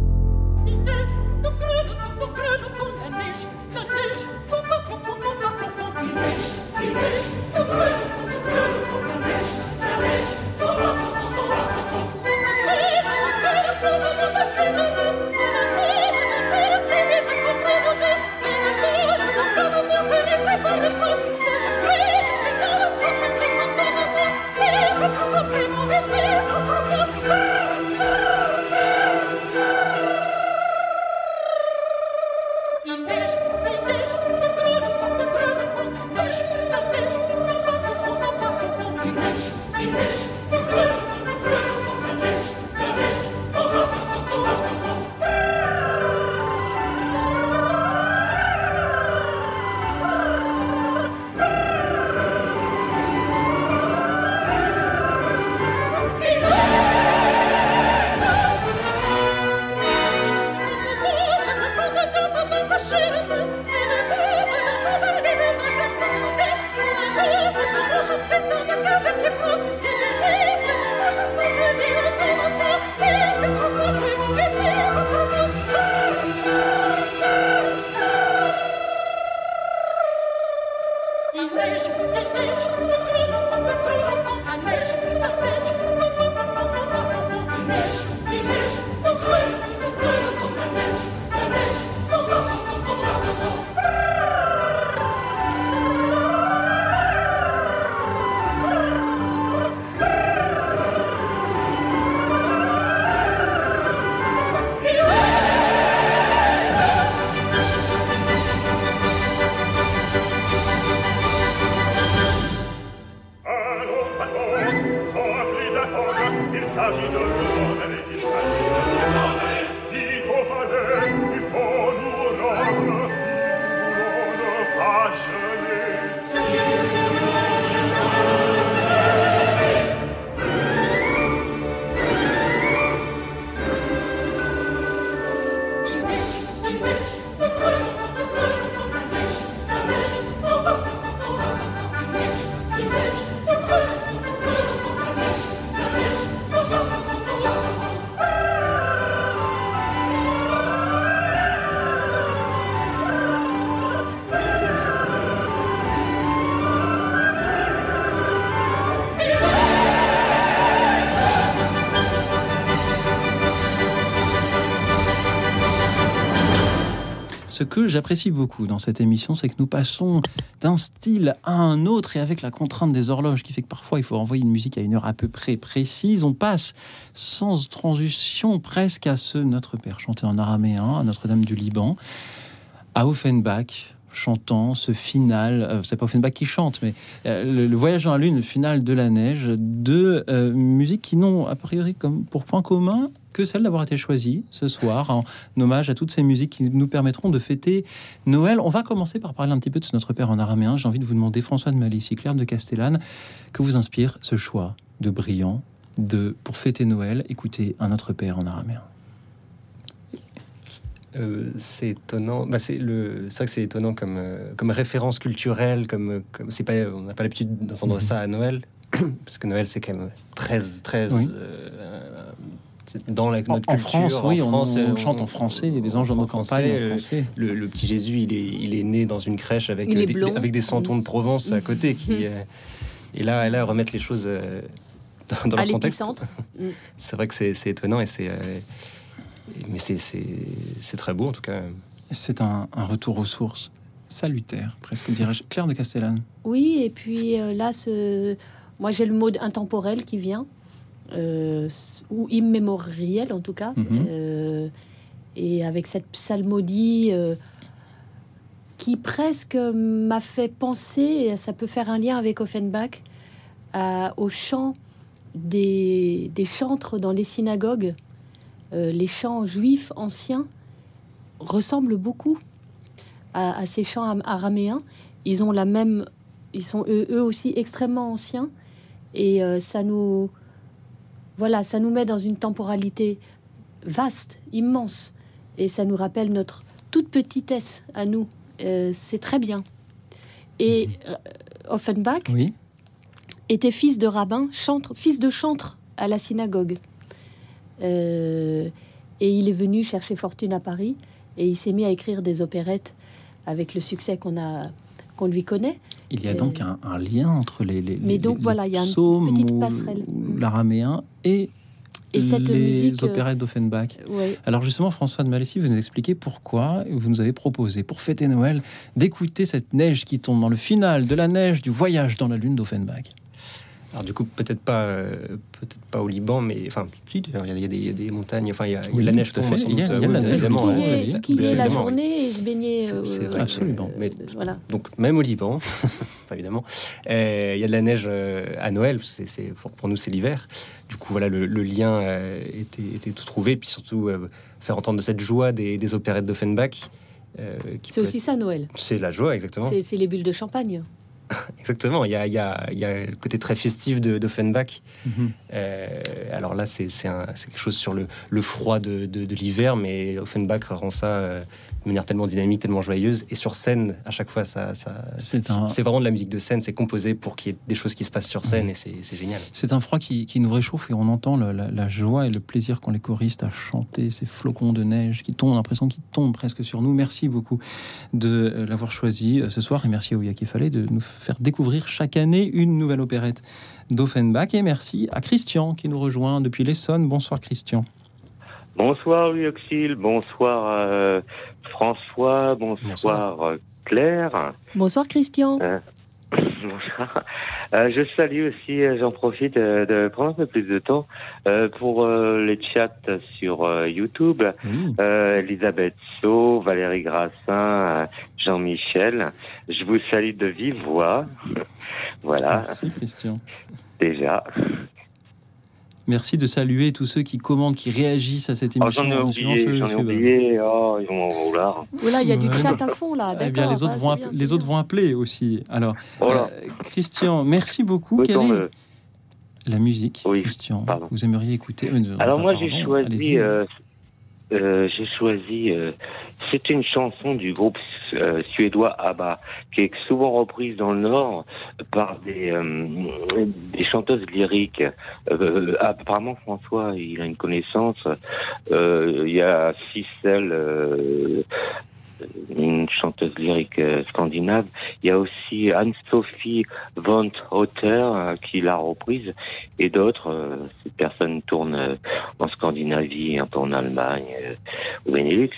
Amen. Ce que j'apprécie beaucoup dans cette émission, c'est que nous passons d'un style à un autre et avec la contrainte des horloges qui fait que parfois il faut envoyer une musique à une heure à peu près précise, on passe sans transition presque à ce Notre Père chanté en araméen à Notre-Dame du Liban, à Offenbach, chantant ce final, euh, c'est pas Offenbach qui chante, mais euh, le, voyage dans la lune, le final de la neige, deux euh, musiques qui n'ont a priori comme pour point commun que celle d'avoir été choisie ce soir en hommage à toutes ces musiques qui nous permettront de fêter Noël. On va commencer par parler un petit peu de ce Notre Père en araméen. J'ai envie de vous demander, François de Malicie, Claire de Castellane, que vous inspire ce choix de brillant de pour fêter Noël, écouter un Notre Père en araméen? Euh, c'est étonnant. Bah, c'est le, c'est vrai que c'est étonnant comme euh, comme référence culturelle, comme comme c'est pas, on n'a pas l'habitude d'entendre Mhm. ça à Noël, parce que Noël c'est quand même très très Oui. euh, dans la, En, notre en culture. France, oui, en on, euh, chante en français, les anges dans nos campagnes en euh, français. Le, le petit Jésus, il est, il est né dans une crèche avec, euh, des, blond. avec des santons de Provence à côté. Qui, Mhm. euh, et là, là, remettre les choses euh, dans, dans leur contexte. Mm. C'est vrai que c'est c'est étonnant et c'est. euh, mais c'est- c'est c'est très beau en tout cas. C'est un, un retour aux sources salutaire, presque dirais-je. Claire de Castellane. Oui, et puis euh, là, ce... moi j'ai le mot intemporel qui vient, ou immémoriel en tout cas, Mhm. Euh, et avec cette psalmodie euh, qui presque m'a fait penser, et ça peut faire un lien avec Offenbach, à- au chant des, des chantres dans les synagogues. Euh, les chants juifs anciens ressemblent beaucoup à, à ces chants am- araméens. Ils ont la même, ils sont eux, eux aussi extrêmement anciens, et euh, ça nous, voilà, ça nous met dans une temporalité vaste, immense, et ça nous rappelle notre toute petitesse à nous. Euh, c'est très bien. Et euh, Offenbach Oui. était fils de rabbin, chantre, fils de chantre à la synagogue. Euh, et il est venu chercher fortune à Paris et il s'est mis à écrire des opérettes avec le succès qu'on a qu'on lui connaît. Il y a donc un, un lien entre les, les, Mais donc les voilà, il y a une petite ou- passerelle. Mm. l'araméen et, Et cette les musique, euh, opérettes d'Offenbach. Ouais. Alors justement, François de Malessi, vous nous expliquez pourquoi vous nous avez proposé, pour fêter Noël, d'écouter cette neige qui tombe dans le final de la neige du voyage dans la lune d'Offenbach. Alors du coup, peut-être pas, euh, peut-être pas au Liban, mais enfin, si, d'ailleurs, il y a- il y, a des- il y a des montagnes. Enfin, il y a, Oui, la neige tout à tombe. fait. sans Il y a- doute, il y a oui, la neige. Skier, skier la oui. journée et se baigner. C'est- euh, c'est vrai. Absolument. Mais Voilà. Donc même au Liban, évidemment, euh, il y a de la neige euh, à Noël. C'est, c'est- pour, pour nous c'est l'hiver. Du coup voilà le, le lien euh, était, était tout trouvé. Puis surtout euh, faire entendre de cette joie des, des opérettes d'Offenbach. euh, C'est aussi ça Noël. c'est la joie exactement. C'est c'est les bulles de champagne. Exactement. Il y a, il y a- il y a le côté très festif de, d'Offenbach. Mhm. Euh, alors là c'est, quelque chose sur le, le froid de l'hiver, mais Offenbach rend ça euh, de manière tellement dynamique, tellement joyeuse. Et sur scène, à chaque fois, ça, ça, C'est un- vraiment de la musique de scène, c'est composé pour qu'il y ait des choses qui se passent sur scène et c'est génial. C'est un froid qui, qui nous réchauffe et on entend la, la joie et le plaisir qu'ont les choristes à chanter ces flocons de neige qui tombent, l'impression qu'ils tombent presque sur nous. Merci beaucoup de euh, l'avoir choisi euh, ce soir et merci à Ouya Kefale de nous faire découvrir chaque année une nouvelle opérette d'Offenbach et merci à Christian qui nous rejoint depuis l'Essonne. Bonsoir Christian. Bonsoir Louis Auxil, bonsoir euh, François, bonsoir, euh, Claire. Bonsoir Christian. Bonsoir. Euh, je salue aussi, euh, j'en profite euh, de prendre un peu plus de temps euh, pour euh, les chats sur euh, YouTube. Euh, Elisabeth So, Valérie Grassin, euh, Jean-Michel. Je vous salue de vive voix. voilà, Merci Christian. déjà. Merci de saluer tous ceux qui commandent, qui réagissent à cette Oh, émission. j'en ai suivant oublié, ce- j'en ai oublié. Oh, ils vont. Voilà, il y a du chat à fond là. Eh bien, les autres, ah, vont, c'est app- bien, les c'est autres bien. vont appeler aussi. Alors, Voilà. euh, Christian, merci beaucoup. Oui, Quelle est le- la musique, Christian, vous aimeriez écouter Euh, Alors pas moi j'ai choisi, euh, euh, j'ai choisi, euh, c'est une chanson du groupe euh, suédois ABBA qui est souvent reprise dans le Nord par des euh, des chanteuses lyriques. Euh, apparemment François il a une connaissance. Il y a Cicel. Une chanteuse lyrique euh, scandinave. Il y a aussi Anne-Sophie von Hotter euh, qui l'a reprise et d'autres. Euh, ces personnes tournent euh, en Scandinavie, un peu en Allemagne, au Benelux.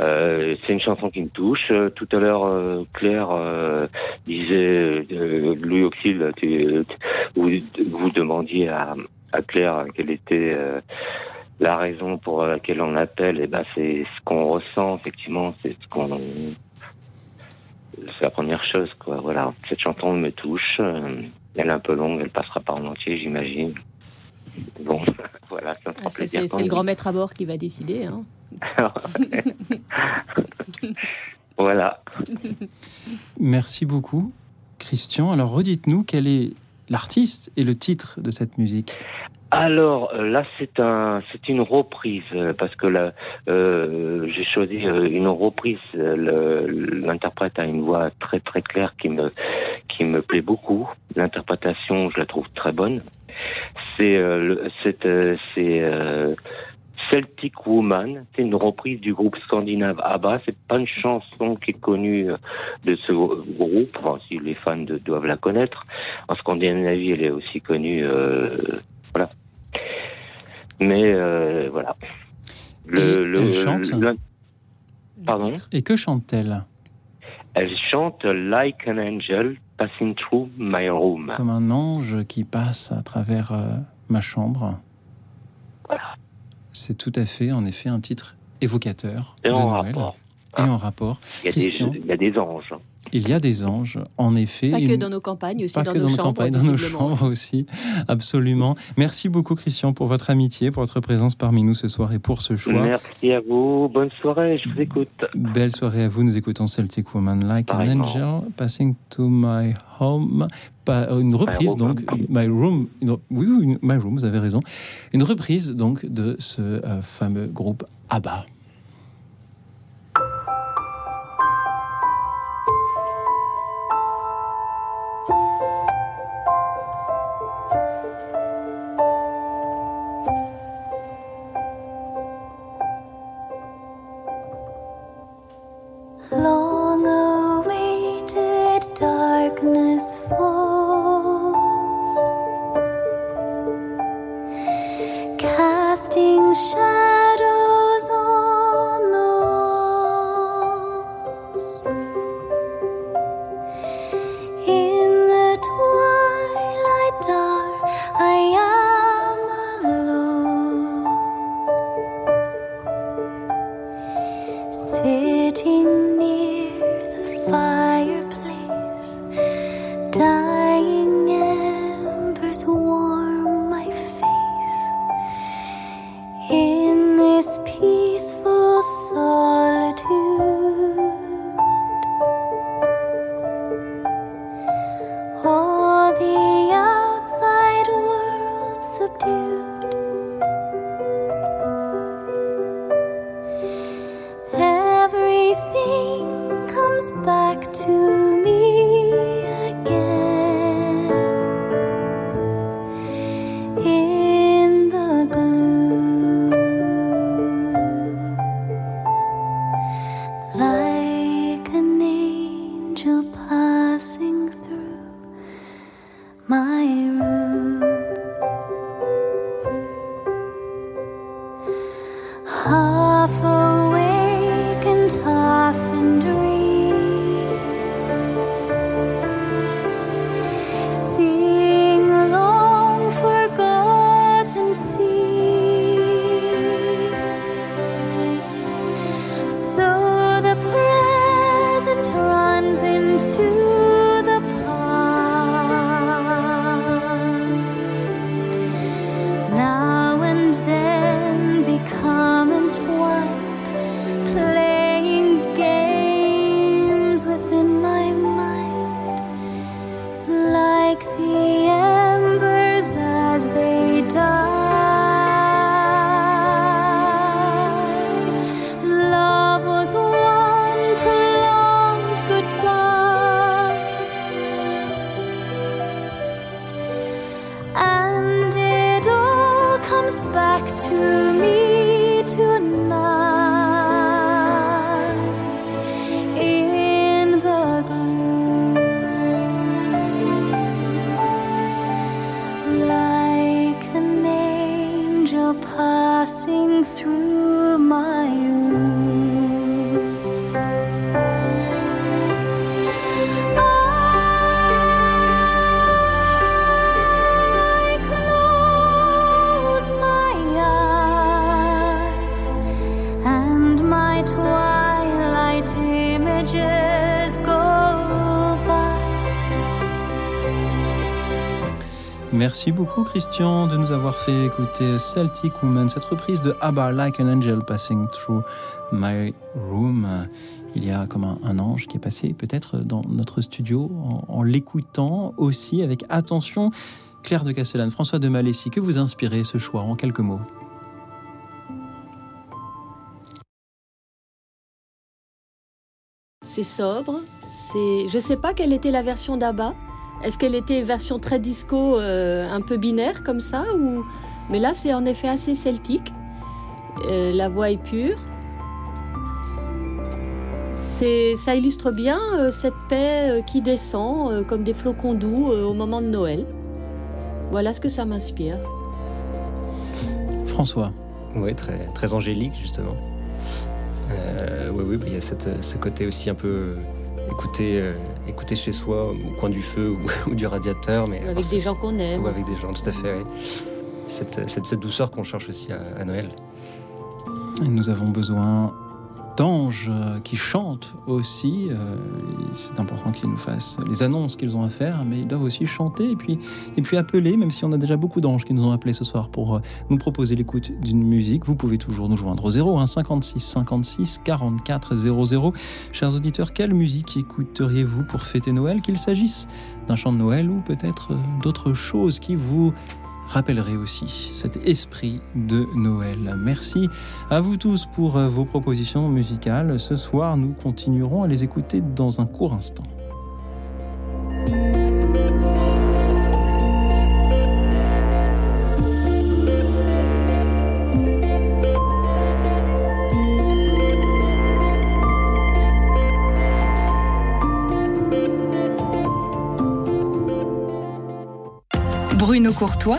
Euh, c'est une chanson qui me touche. Tout à l'heure, Claire euh, disait, euh, Louis Auxil, vous, vous demandiez à, à Claire quelle était la raison pour laquelle on l'appelle. Et ben, c'est ce qu'on ressent effectivement. C'est ce qu'on, c'est la première chose, quoi. Voilà, cette chanson me touche. Euh, Elle est un peu longue, elle passera pas en entier, j'imagine. Bon, voilà, ça Ah, c'est le grand maître à bord qui va décider. hein. voilà. Merci beaucoup, Christian. Alors redites-nous quel est l'artiste et le titre de cette musique. Alors euh, là, c'est un, c'est une reprise euh, parce que là, euh, j'ai choisi euh, une reprise. L'interprète a une voix très très claire qui me qui me plaît beaucoup. L'interprétation, je la trouve très bonne. C'est euh, c'est euh, c'est Celtic Woman. C'est une reprise du groupe scandinave ABBA. C'est pas une chanson qui est connue de ce groupe. Enfin, si les fans doivent la connaître. En Scandinavie, elle est aussi connue. euh, voilà. Mais euh, voilà. Et elle chante le- Pardon Et que chante-t-elle Elle chante Like an Angel Passing Through My Room. Comme un ange qui passe à travers euh, ma chambre. C'est tout à fait, en effet, un titre évocateur Et de en Noël. rapport. Et en rapport. Il y, a Christian, des, il y a des anges. Il y a des anges, en effet. Pas que dans nos campagnes, aussi Pas dans que nos dans nos chambres. campagnes, dans nos chambres aussi, absolument. Merci beaucoup Christian pour votre amitié, pour votre présence parmi nous ce soir et pour ce choix. Merci à vous. Bonne soirée. Je vous écoute. Belle soirée à vous. Nous écoutons Celtic Woman Like an. Angel Passing to My Home. Pas- une reprise donc, My Room. oui, oui, My Room, vous avez raison. Une reprise donc de ce euh, fameux groupe ABBA. Merci beaucoup Christian de nous avoir fait écouter Celtic Woman, cette reprise de ABBA Like an Angel Passing Through My Room. Il y a comme un, ange qui est passé peut-être dans notre studio en, l'écoutant aussi avec attention. Claire de Castellane, François de Malessi, que vous inspirez ce choix en quelques mots C'est sobre. C'est, je sais pas quelle était la version d'Abba. Est-ce qu'elle était version très disco, euh, un peu binaire comme ça ou Mais là, c'est en effet assez celtique. Euh, la voix est pure. C'est, ça illustre bien euh, cette paix euh, qui descend euh, comme des flocons doux euh, au moment de Noël. Voilà ce que ça m'inspire. François. Oui, très, très angélique, justement. Euh, oui, oui, bah, il y a cette, ce côté aussi un peu écouter, euh, écouter chez soi, au coin du feu ou, ou du radiateur. Mais Avec des gens qu'on aime. Ou avec des gens, tout à fait. oui. Cette, cette, cette douceur qu'on cherche aussi à, à Noël. Et nous avons besoin d'anges euh, qui chantent aussi. Euh, C'est important qu'ils nous fassent les annonces qu'ils ont à faire, mais ils doivent aussi chanter et puis, et puis appeler, même si on a déjà beaucoup d'anges qui nous ont appelés ce soir pour euh, nous proposer l'écoute d'une musique. Vous pouvez toujours nous joindre au 0 1 56 56 44 00. Chers auditeurs, quelle musique écouteriez-vous pour fêter Noël, qu'il s'agisse d'un chant de Noël ou peut-être d'autres choses qui vous rappellerait aussi cet esprit de Noël. Merci à vous tous pour euh, vos propositions musicales. Ce soir, nous continuerons à les écouter dans un court instant. Bruno Courtois,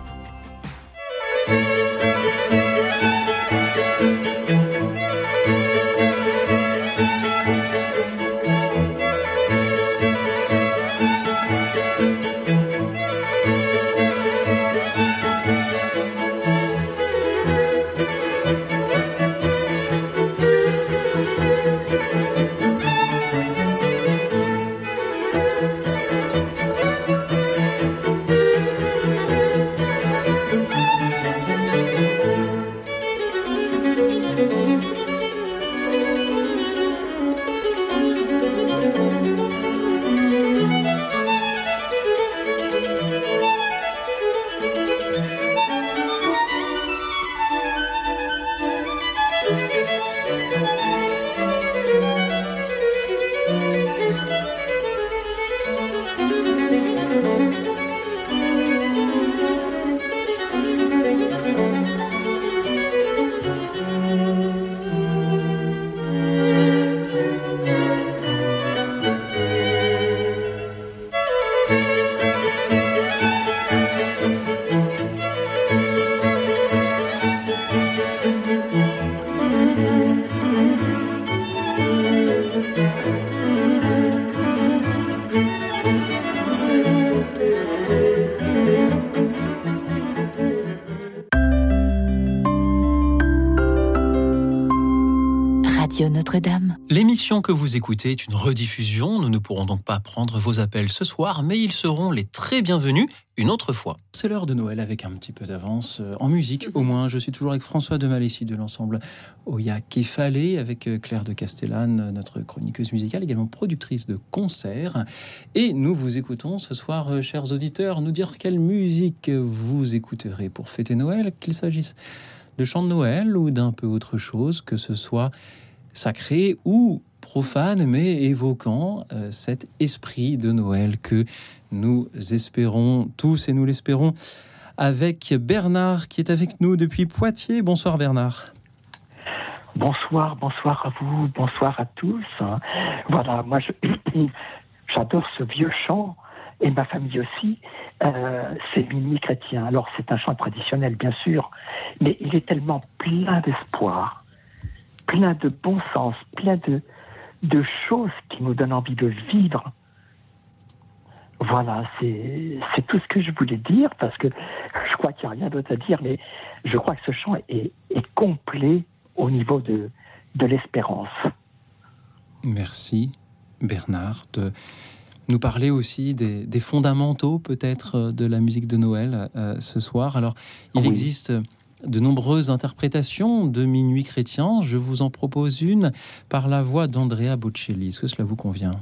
L'émission que vous écoutez est une rediffusion. Nous ne pourrons donc pas prendre vos appels ce soir, mais ils seront les très bienvenus une autre fois. C'est l'heure de Noël avec un petit peu d'avance, euh, en musique au moins. Je suis toujours avec François de Malessi de l'ensemble Oya Kefalé, avec euh, Claire de Castellane, euh, notre chroniqueuse musicale, également productrice de concerts. Et nous vous écoutons ce soir, euh, chers auditeurs, nous dire quelle musique vous écouterez pour fêter Noël, qu'il s'agisse de chants de Noël ou d'un peu autre chose, que ce soit sacré ou profane, mais évoquant euh, cet esprit de Noël que nous espérons tous et nous l'espérons avec Bernard qui est avec nous depuis Poitiers. Bonsoir Bernard. Bonsoir, bonsoir à vous, bonsoir à tous. Voilà, moi j'adore ce vieux chant et ma famille aussi. Euh, c'est Mimi Chrétien. Alors c'est un chant traditionnel bien sûr, mais il est tellement plein d'espoir, plein de bon sens, plein de, de choses qui nous donnent envie de vivre. Voilà, c'est tout ce que je voulais dire parce que je crois qu'il n'y a rien d'autre à dire, mais je crois que ce chant est, est complet au niveau de, de l'espérance. Merci Bernard de nous parler aussi des, des fondamentaux peut-être de la musique de Noël euh, ce soir. Alors, il Oui. existe de nombreuses interprétations de Minuit chrétien. Je vous en propose une par la voix d'Andrea Bocelli. Est-ce que cela vous convient?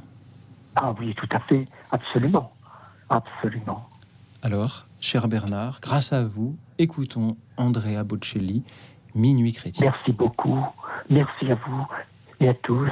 Ah oui, tout à fait, absolument, absolument. Alors, cher Bernard, grâce à vous, écoutons Andrea Bocelli, Minuit chrétien. Merci beaucoup, merci à vous et à tous.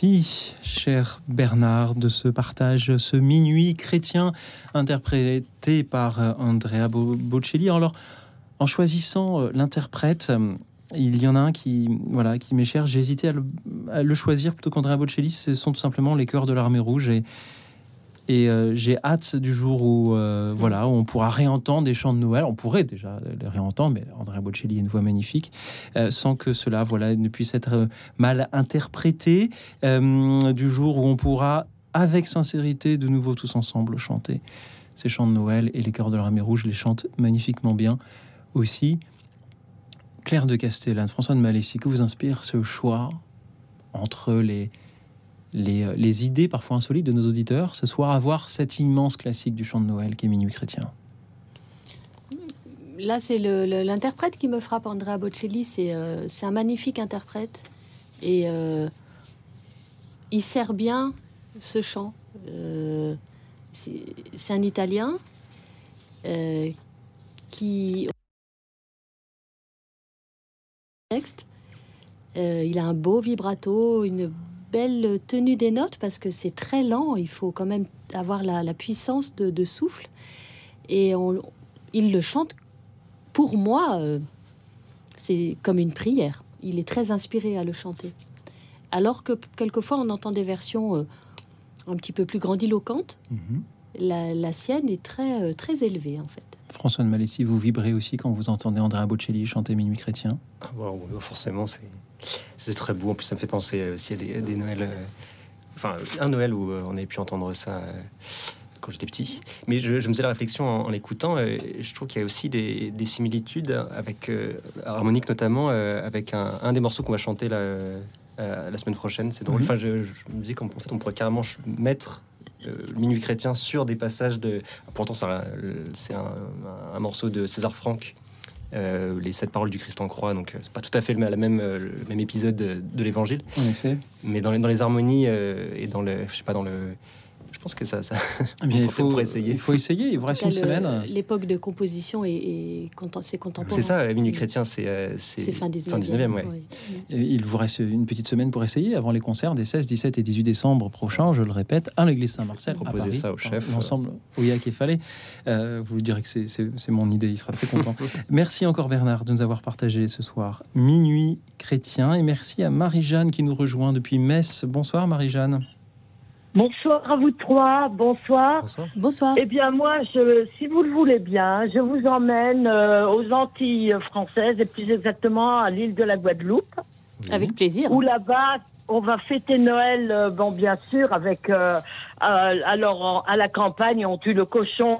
Merci, cher Bernard, de ce partage, ce minuit chrétien interprété par euh, Andrea Bo- Bocelli. Alors, en choisissant euh, l'interprète, euh, il y en a un qui, voilà, qui m'est cher. J'ai hésité à le, à le choisir plutôt qu'Andrea Bocelli. Ce sont tout simplement les chœurs de l'armée rouge et et euh, j'ai hâte du jour où, euh, voilà, où on pourra réentendre des chants de Noël. On pourrait déjà les réentendre, mais Andrea Bocelli a une voix magnifique, euh, sans que cela voilà, ne puisse être mal interprété. Du jour où on pourra, avec sincérité, de nouveau tous ensemble chanter ces chants de Noël. Et les chœurs de l'armée rouge les chantent magnifiquement bien aussi. Claire de Castellane, François de Malessi, que vous inspire ce choix entre les, les, euh, les idées parfois insolites de nos auditeurs ce soir à voir cet immense classique du chant de Noël qui est Minuit chrétien Là, c'est l'interprète qui me frappe, Andrea Bocelli. C'est euh, un magnifique interprète. Et euh, il sert bien ce chant. Euh, c'est un Italien qui... Texte. Il a un beau vibrato, une belle tenue des notes parce que c'est très lent. Il faut quand même avoir la, la puissance de, de souffle. Et on, il le chante pour moi, euh, c'est comme une prière. Il est très inspiré à le chanter. Alors que quelquefois, on entend des versions euh, un petit peu plus grandiloquentes. La, la sienne est très, euh, très élevée, en fait. François de Malessi, vous vibrez aussi quand vous entendez Andrea Bocelli chanter Minuit chrétien? Ah, bon, forcément, c'est c'est très beau. En plus, ça me fait penser euh, aussi à des, des Noëls. euh, enfin, un Noël où euh, on avait pu entendre ça euh, quand j'étais petit. Mais je, je me faisais la réflexion en, en l'écoutant. euh, je trouve qu'il y a aussi des, des similitudes avec euh, harmonique notamment euh, avec un, un des morceaux qu'on va chanter euh, euh, la semaine prochaine. C'est drôle. Mhm. Enfin, je, je me disais qu'en en fait, on pourrait carrément mettre euh, Minuit chrétien sur des passages de. Pourtant, euh, c'est un, un morceau de César Franck. Euh, les sept paroles du Christ en croix, donc euh, c'est pas tout à fait le, la même, euh, le même épisode de, de l'Évangile, En effet. mais dans les, dans les harmonies et dans le, je sais pas, dans le, je pense que ça, ça Eh bien, il faut, essayer. il faut essayer. Il vous reste une semaine. L'époque de composition est, est contem- c'est contemporain. C'est ça, Minuit chrétien, c'est euh, C'est fin 19e. fin 19e, ouais. oui. Et Il vous reste une petite semaine pour essayer avant les concerts des 16, 17 et 18 décembre prochains, je le répète, à l'église Saint-Marcel. à Paris. ça au chef. L'ensemble et Fallet. Euh, vous lui direz que c'est mon idée, il sera très content. merci encore Bernard de nous avoir partagé ce soir Minuit chrétien. Et merci à Marie-Jeanne qui nous rejoint depuis Metz. Bonsoir Marie-Jeanne. Bonsoir à vous trois, bonsoir. Bonsoir. Eh bien moi, je, si vous le voulez bien, je vous emmène euh, aux Antilles françaises et plus exactement à l'île de la Guadeloupe. Avec plaisir. Où là-bas, on va fêter Noël, euh, bon bien sûr, avec euh, euh, alors en- à la campagne, on tue le cochon,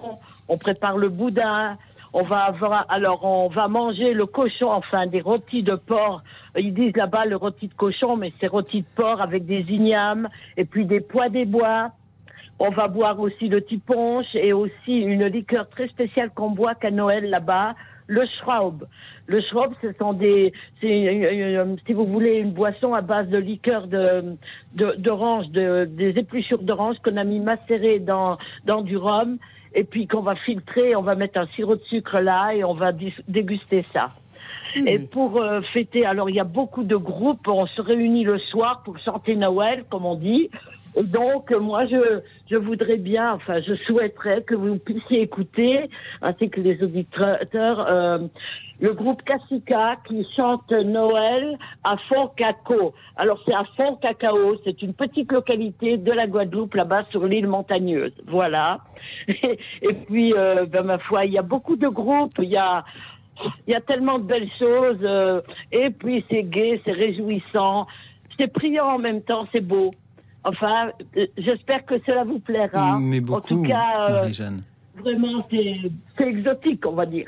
on prépare le boudin, on va avoir alors on va manger le cochon, enfin des rôtis de porc. Ils disent là-bas le rôti de cochon, mais c'est rôti de porc avec des ignames et puis des pois des bois. On va boire aussi le petit punch et aussi une liqueur très spéciale qu'on boit qu'à Noël là-bas, le Schraub. Le Schraub, ce des, c'est, si vous voulez, une boisson à base de liqueur de, d'orange, de, des épluchures d'orange qu'on a mis macérées dans, dans du rhum et puis qu'on va filtrer, on va mettre un sirop de sucre là et on va déguster ça. Et pour euh, fêter, alors il y a beaucoup de groupes, on se réunit le soir pour chanter Noël, comme on dit. Et donc, moi, je, je voudrais bien, enfin, je souhaiterais que vous puissiez écouter, ainsi que les auditeurs, euh, le groupe Cassica qui chante Noël à Fort Cacao. Alors, c'est à Fort Cacao, c'est une petite localité de la Guadeloupe, là-bas, sur l'île montagneuse. Voilà. Et, puis, euh, ben, ma foi, il y a beaucoup de groupes, il y a, il y a tellement de belles choses, euh, et puis c'est gai, c'est réjouissant, c'est priant en même temps, c'est beau. Enfin, euh, j'espère que cela vous plaira. Mais en beaucoup, tout cas, euh, Marie-Jeanne. vraiment, c'est c'est exotique, on va dire.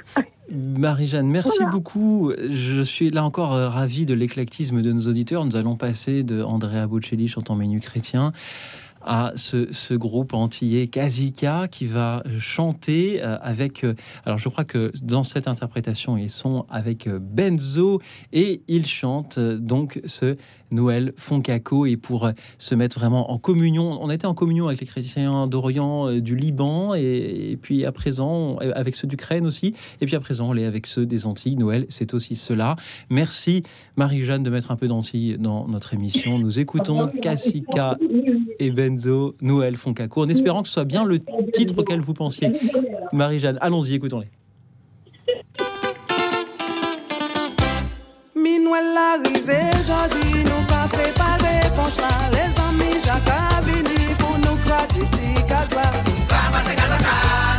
Marie-Jeanne, merci Voilà. beaucoup. Je suis là encore ravi de l'éclectisme de nos auditeurs. Nous allons passer de Andrea Bocelli chantant Menu chrétien à ce, groupe antillais Kazika qui va chanter euh, avec. euh, alors, je crois que dans cette interprétation, ils sont avec euh, Benzo et ils chantent euh, donc ce Noël Foncaco et pour euh, se mettre vraiment en communion. On était en communion avec les chrétiens d'Orient, euh, du Liban et, et puis à présent euh, avec ceux d'Ukraine aussi. Et puis à présent, on est avec ceux des Antilles. Noël, c'est aussi cela. Merci Marie-Jeanne de mettre un peu d'Antilles dans notre émission. Nous écoutons Cassica et Benzo, Noël Foncaco, en espérant que ce soit bien le titre auquel vous pensiez. Marie-Jeanne, allons-y, écoutons-les. Minouel l'arrivée, jodi nous pas préparé Ponche là, les amis, Jacques vini pour nous croiser ti casa Renonyon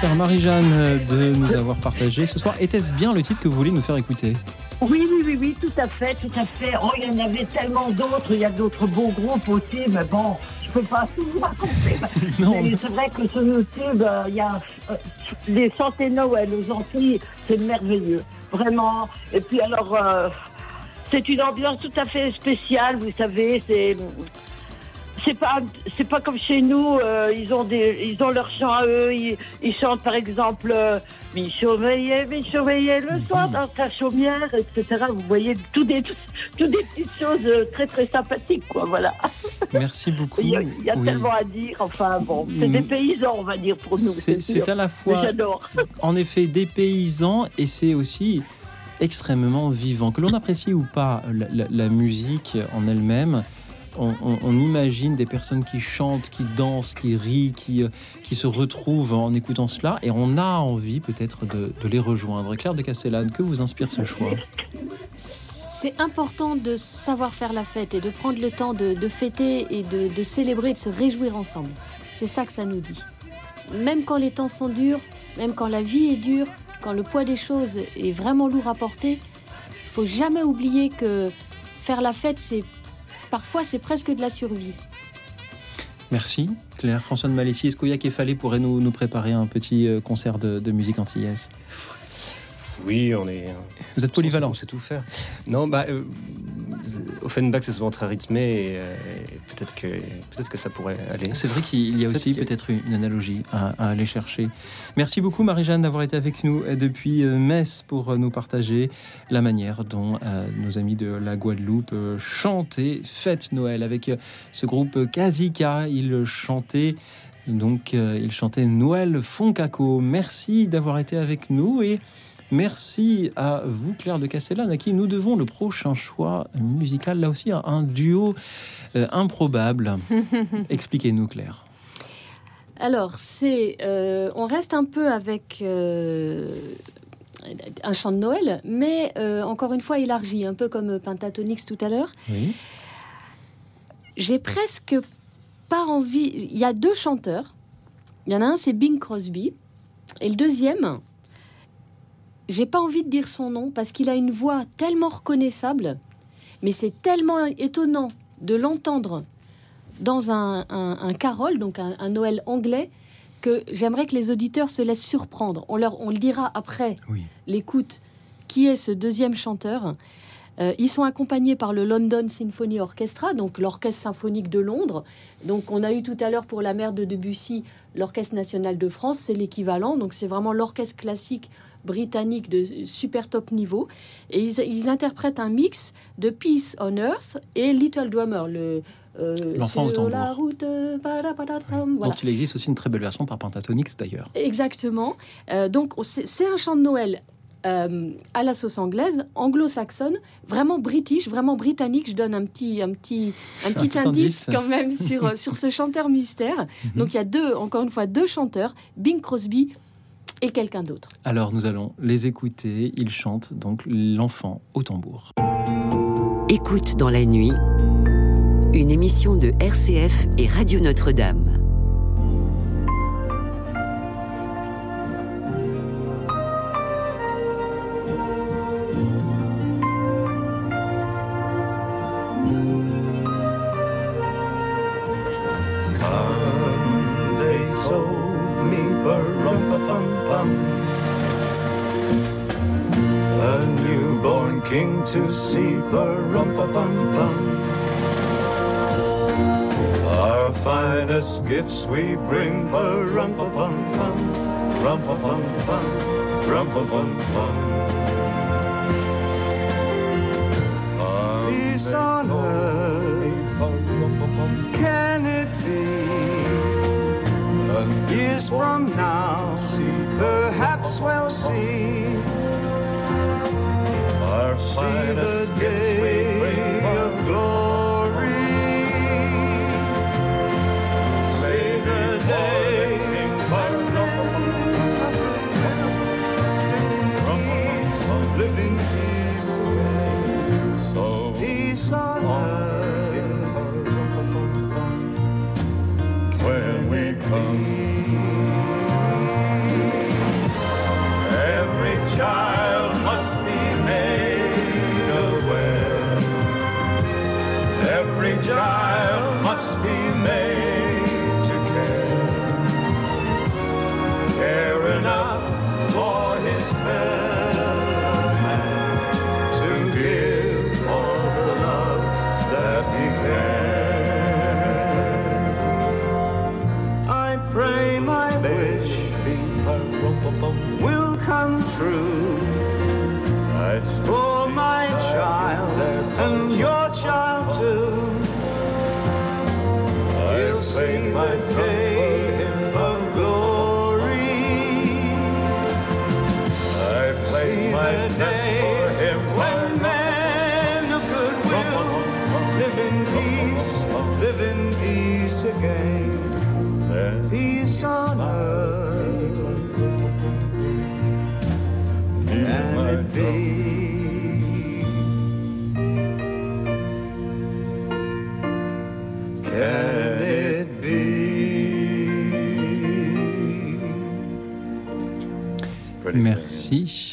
chère Marie-Jeanne, de nous avoir partagé ce soir. Était-ce bien le titre que vous voulez nous faire écouter? Oui, oui, oui, oui, tout à fait, tout à fait. Oh, il y en avait tellement d'autres. Il y a d'autres beaux groupes aussi, mais bon, je peux pas tout vous raconter. Non. Mais c'est vrai que sur YouTube, euh, il y a euh, les santé Noël aux Antilles, c'est merveilleux, vraiment. Et puis alors, euh, c'est une ambiance tout à fait spéciale, vous savez, c'est c'est pas c'est pas comme chez nous euh, ils ont des ils ont leur chant à eux ils, ils chantent par exemple euh, mi surveiller mi surveiller le soir dans sa chaumière etc vous voyez tout des tout, tout des petites choses euh, très très sympathiques quoi voilà Merci beaucoup. il y a, il y a Oui. tellement à dire enfin bon c'est des Mm. paysans on va dire pour nous C'est à la fois, en effet, des paysans et c'est aussi extrêmement vivant. Que l'on apprécie ou pas la, la- la musique en elle-même, on, imagine des personnes qui chantent, qui dansent, qui rient, qui, euh, qui se retrouvent en écoutant cela et on a envie peut-être de, les rejoindre. Claire de Castellane, que vous inspire ce choix? C'est important de savoir faire la fête et de prendre le temps de, fêter et de, célébrer, de se réjouir ensemble. C'est ça que ça nous dit. Même quand les temps sont durs, même quand la vie est dure, quand le poids des choses est vraiment lourd à porter, faut jamais oublier que faire la fête, c'est parfois c'est presque de la survie. Merci. Claire, François de Malaisie, est-ce qu'Oya Kefalé pourrait nous, nous préparer un petit euh, concert de, de musique antillaise? Oui, on est. Vous êtes polyvalent. On sait tout faire. Non, bah. Euh, Offenbach, c'est souvent très rythmé et, euh, et peut-être que, peut que ça pourrait aller. C'est vrai qu'il y a aussi peut-être une analogie à, à, aller chercher. Merci beaucoup, Marie-Jeanne, d'avoir été avec nous depuis euh, Metz pour euh, nous partager la manière dont euh, nos amis de la Guadeloupe chantent et fêtent Noël. Avec ce groupe Kazika, ils chantaient. Donc, euh, ils chantaient Noël Foncaco. Merci d'avoir été avec nous et Merci à vous, Claire de Castellane, à qui nous devons le prochain choix musical. Là aussi, un, duo euh, improbable. Expliquez-nous, Claire. Alors, c'est, euh, on reste un peu avec euh, un chant de Noël, mais encore une fois élargi, un peu comme Pentatonix tout à l'heure. Oui. J'ai presque pas envie. Il y a deux chanteurs. Il y en a un, c'est Bing Crosby, et le deuxième, j'ai pas envie de dire son nom parce qu'il a une voix tellement reconnaissable, mais c'est tellement étonnant de l'entendre dans un, un, un carole, donc un, un Noël anglais, que j'aimerais que les auditeurs se laissent surprendre. On, leur, on le dira après l'écoute qui est ce deuxième chanteur? Euh, ils sont accompagnés par le London Symphony Orchestra, donc l'orchestre symphonique de Londres. Donc on a eu tout à l'heure pour la mère de Debussy l'orchestre national de France, c'est l'équivalent. Donc c'est vraiment l'orchestre classique britannique de super top niveau. Et ils, ils interprètent un mix de Peace on Earth et Little Drummer, le euh, L'enfant au tambour. la route. euh, voilà. Dont il existe aussi une très belle version par Pentatonix, d'ailleurs. Exactement. Euh, donc c'est c'est un chant de Noël euh, à la sauce anglaise, anglo-saxonne, vraiment british, vraiment britannique. Je donne un petit, un petit, un petit petit indice indice. quand même sur, sur ce chanteur mystère. Donc il y a deux, encore une fois, deux chanteurs, Bing Crosby et quelqu'un d'autre. Alors nous allons les écouter. Ils chantent donc l'enfant au tambour. Écoute dans la nuit, une émission de RCF et Radio Notre-Dame. Come, they told me, bum A newborn king to see, bum Our finest gifts we bring, bum bum rum bum rum bum Peace on earth, can it be? Years from now, perhaps we'll see. Our see the day the day when men of goodwill live in peace, live in peace again. Peace on earth. It be? Can it be? Merci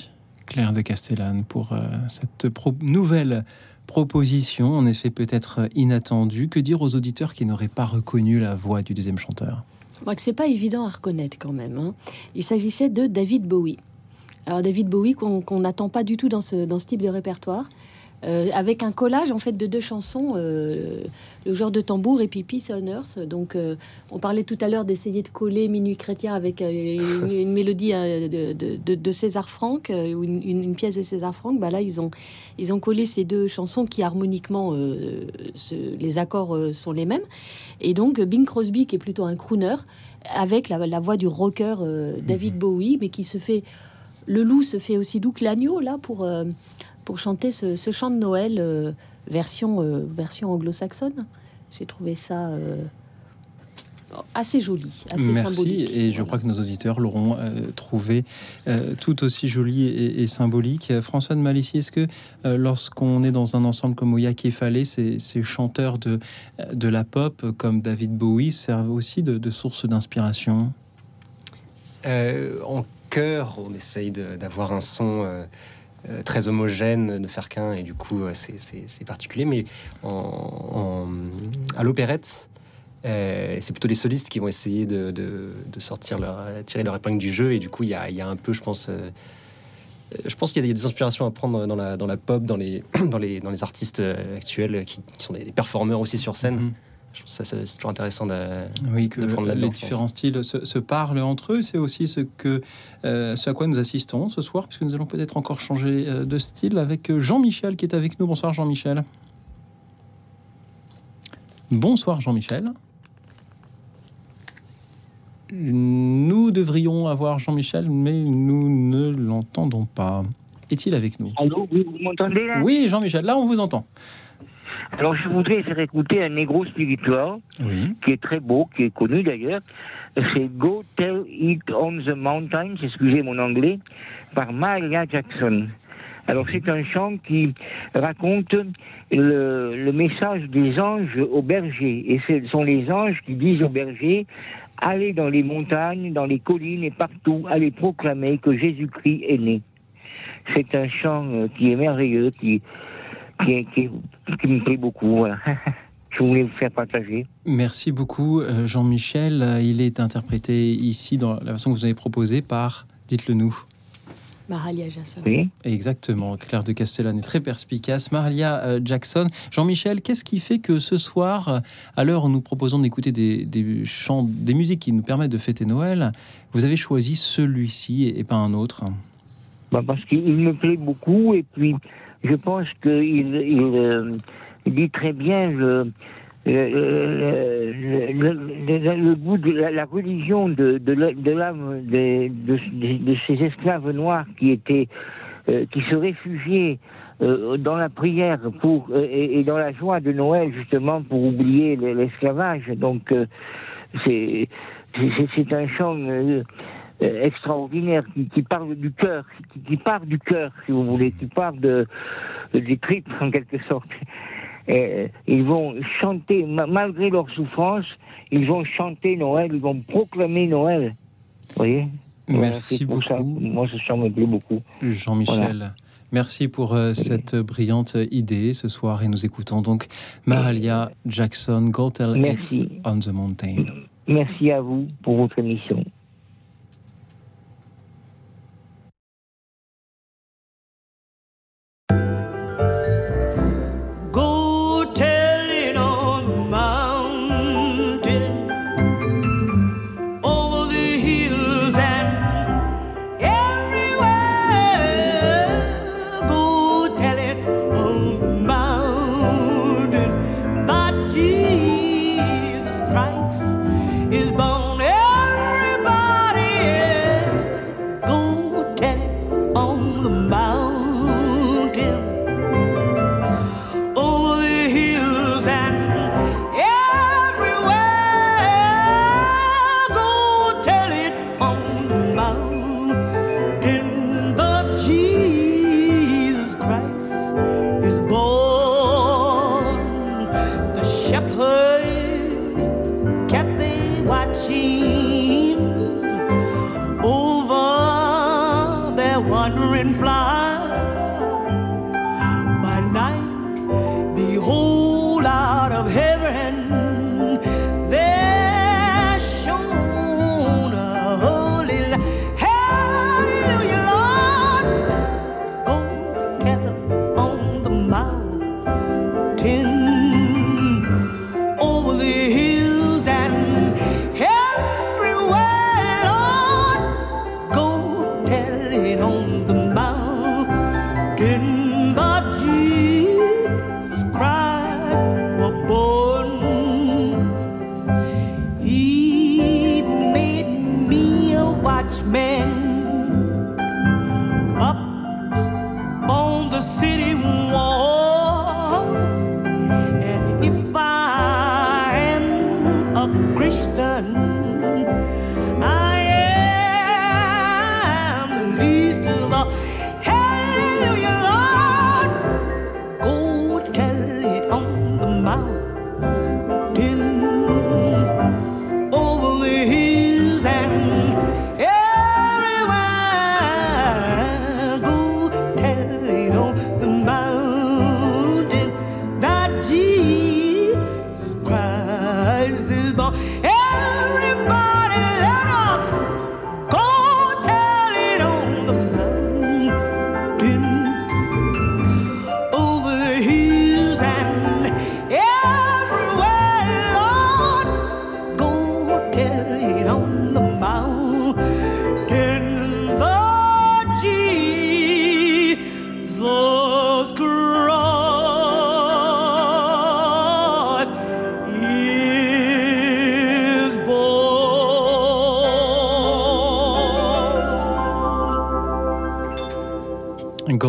Claire de Castellane pour euh, cette nouvelle proposition, en effet peut-être inattendue. Que dire aux auditeurs qui n'auraient pas reconnu la voix du deuxième chanteur? Que c'est pas évident à reconnaître quand même. hein. Il s'agissait de David Bowie. Alors David Bowie qu'on qu'on n'attend pas du tout dans ce, dans ce type de répertoire. Euh, avec un collage en fait de deux chansons, euh, le genre de tambour et puis Peace on Earth. Donc, euh, on parlait tout à l'heure d'essayer de coller Minuit chrétien avec une, une mélodie de, de- de- de César Franck ou une, pièce de César Franck. Bah là, ils ont ils ont collé ces deux chansons qui harmoniquement se- les accords sont les mêmes. Et donc Bing Crosby qui est plutôt un crooner avec la, la voix du rocker David Bowie, mais qui se fait le loup se fait aussi doux que l'agneau là pour pour chanter ce, ce chant de Noël euh, version euh, version anglo-saxonne. J'ai trouvé ça euh, assez joli, assez Merci, symbolique. et je crois que nos auditeurs l'auront euh, trouvé euh, tout aussi joli et, et symbolique. François de Malicie, est-ce que euh, lorsqu'on est dans un ensemble comme Oya Kefale, ces, ces chanteurs de, de la pop comme David Bowie servent aussi de, de source d'inspiration? Euh, en chœur, on essaye d'avoir un son très homogène, de faire qu'un, et du coup, euh, c'est- particulier. Mais en, à l'opérette, euh, c'est plutôt les solistes qui vont essayer de, de- sortir leur, tirer leur épingle du jeu, et du coup, il y a, y a un peu, je pense. euh, euh, je pense qu'il y a des- inspirations à prendre dans la, dans la pop, dans les, dans les, dans les artistes euh, actuels qui, sont des, des performeurs aussi sur scène. Je pense que ça, c'est toujours intéressant de, Oui, que de prendre les je pense. différents styles se, se parlent entre eux. C'est aussi ce, que, euh, ce à quoi nous assistons ce soir, puisque nous allons peut-être encore changer euh, de style avec euh, Jean-Michel qui est avec nous. Bonsoir Jean-Michel. Bonsoir Jean-Michel. Nous devrions avoir Jean-Michel, mais nous ne l'entendons pas. Est-il avec nous? Allô, oui, vous m'entendez là? Oui, Jean-Michel, là on vous entend. Alors je voudrais faire écouter un négro spirituel qui est très beau, qui est connu d'ailleurs. C'est Go Tell It on the Mountains, excusez mon anglais, par Maria Jackson. Alors c'est un chant qui raconte le, le message des anges aux bergers. Et ce sont les anges qui disent aux bergers, allez dans les montagnes, dans les collines et partout, allez proclamer que Jésus-Christ est né. C'est un chant euh, qui est merveilleux, qui, qui, qui, qui me plaît beaucoup. Voilà. Je voulais vous faire partager. Merci beaucoup, euh, Jean-Michel. Euh, Il est interprété ici dans la façon que vous avez proposée par, dites-le nous. Mahalia Jackson. Exactement, Claire de Castellane est très perspicace. Maria euh, Jackson. Jean-Michel, qu'est-ce qui fait que ce soir, à l'heure où nous proposons d'écouter des, des chants, des musiques qui nous permettent de fêter Noël, vous avez choisi celui-ci et, et pas un autre? Bah, parce qu'il me plaît beaucoup et puis je pense qu'il il, euh, il dit très bien le, le, le- le- le- goût de la, la religion de, de de l'âme de, de- ces esclaves noirs qui étaient euh, qui se réfugiaient euh, dans la prière pour euh, et, et dans la joie de Noël justement pour oublier le- l'esclavage. Donc euh, c'est c'est- un chant euh, euh, extraordinaire qui, qui parle du cœur, qui, qui part du cœur, si vous voulez, qui part de, des tripes en quelque sorte. Et, ils vont chanter, ma- malgré leur souffrance, ils vont chanter Noël, ils vont proclamer Noël. Vous voyez? Merci pour ça. Moi, ce chant me plaît beaucoup. Jean-Michel. Voilà. Merci pour euh, cette brillante idée ce soir et nous écoutons donc Mahalia Jackson, Go Tell Merci. It on the Mountain. Merci à vous pour votre émission.